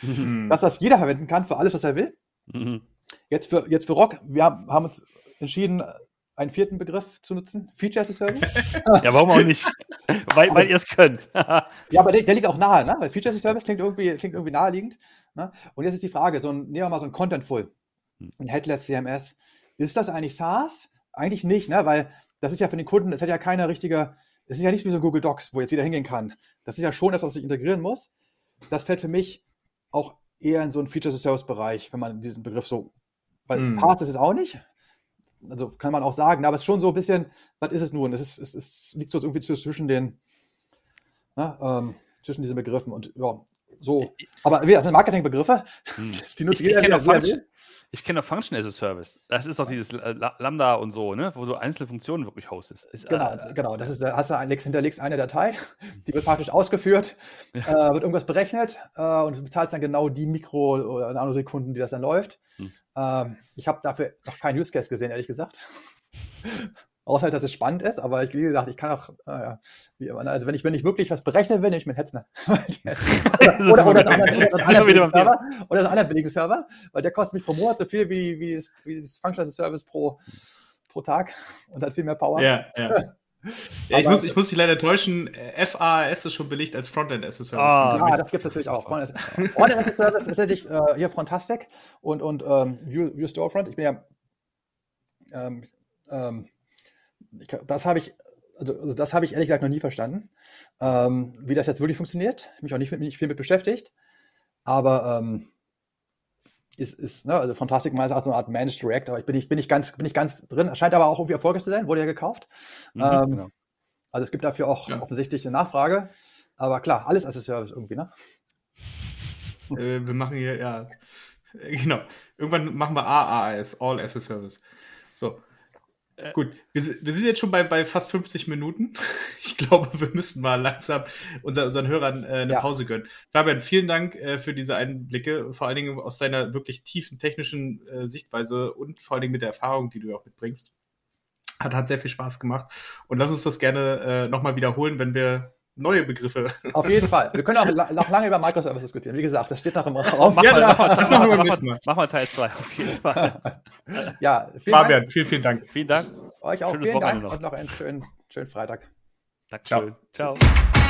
mhm. dass das jeder verwenden kann für alles, was er will. Mhm. Jetzt, für, jetzt für Rock, wir haben, haben uns entschieden, einen vierten Begriff zu nutzen, Feature as a Service. (laughs) ja, warum auch nicht? weil, weil ihr es könnt. (laughs) ja, aber der, der, liegt auch nahe, ne? Weil Feature as a Service klingt irgendwie, klingt irgendwie naheliegend. Ne? Und jetzt ist die Frage, so ein, nehmen wir mal so ein Contentful, hm. ein Headless CMS. Ist das eigentlich SaaS? Eigentlich nicht, ne? Weil das ist ja für den Kunden, das hat ja keine richtige, es ist ja nicht wie so ein Google Docs, wo jetzt jeder hingehen kann. Das ist ja schon das, was sich integrieren muss. Das fällt für mich auch eher in so einen Feature as a Service Bereich, wenn man diesen Begriff so, weil mm. Parts ist es auch nicht, also kann man auch sagen, aber es ist schon so ein bisschen, was ist es nun? Es, ist, es, es liegt so irgendwie zwischen den, ne, ähm, zwischen diesen Begriffen und ja, so. Aber wie, das sind Marketingbegriffe, hm. (laughs) die nutzt jeder, ich, will. Ich kenne Function as a Service. Das ist doch dieses Lambda und so, ne? wo du einzelne Funktionen wirklich hostest. Ist, genau, äh, genau. Das ist, da hast du ein, hinterlegst eine Datei, die wird praktisch ausgeführt, ja. äh, wird irgendwas berechnet äh, und du bezahlst dann genau die Mikro- oder Nanosekunden, die das dann läuft. Hm. Ähm, ich habe dafür noch keinen Use Case gesehen, ehrlich gesagt. Außer, dass es spannend ist, aber ich, wie gesagt, ich kann auch, äh, wie immer, ne, also wenn ich, wenn ich wirklich was berechnen will, nehme ich mit Hetzner. (laughs) (laughs) oder, oder, oder, einen anderen billigen Server, weil der kostet mich pro Monat so viel wie, wie, wie das Function Service pro, pro Tag und hat viel mehr Power. Ja, ja. (laughs) Ja, ich, muss, ich muss dich leider täuschen. FAS ist schon belegt als Frontend as a Service. Ah, ja, das gibt es natürlich auch. Frontend as a Service ist natürlich äh, hier Frontastic und, und ähm, View, View Storefront. Ich bin ja ähm, ähm, das habe ich, also, also das habe ich ehrlich gesagt noch nie verstanden, ähm, wie das jetzt wirklich funktioniert. Ich mich auch nicht, nicht viel mit beschäftigt. Aber ähm, ist, ist ne, also Fantastic meines Erachtens so eine Art Managed React, aber ich bin nicht, bin nicht ganz, bin nicht ganz drin. Scheint aber auch irgendwie erfolgreich zu sein, wurde ja gekauft. Mhm, ähm, genau. Also es gibt dafür auch ja. offensichtlich eine Nachfrage. Aber klar, alles als Service irgendwie, ne? Äh, wir machen hier, ja, genau. Irgendwann machen wir AAS, All as a Service. So. Äh, Gut, wir, wir, sind jetzt schon bei, bei fast 50 Minuten. (laughs) Ich glaube, wir müssen mal langsam unser, unseren Hörern äh, eine ja. Pause gönnen. Fabian, vielen Dank äh, für diese Einblicke, vor allen Dingen aus deiner wirklich tiefen technischen äh, Sichtweise und vor allen Dingen mit der Erfahrung, die du auch mitbringst. Hat, hat sehr viel Spaß gemacht. Und lass uns das gerne äh, nochmal wiederholen, wenn wir neue Begriffe. Auf jeden Fall. Wir können auch noch lange über Microservice diskutieren. Wie gesagt, das steht noch im Raum. Mach ja, mal, das, das machen wir beim nächsten Mal. Mach mal Teil 2 auf jeden Fall. ja, vielen Fabian, Dank. vielen, vielen Dank. Vielen Dank. Euch auch Schönes vielen Wochenende Dank noch. und noch einen schönen, schönen Freitag. Dankeschön. Ciao. Ciao.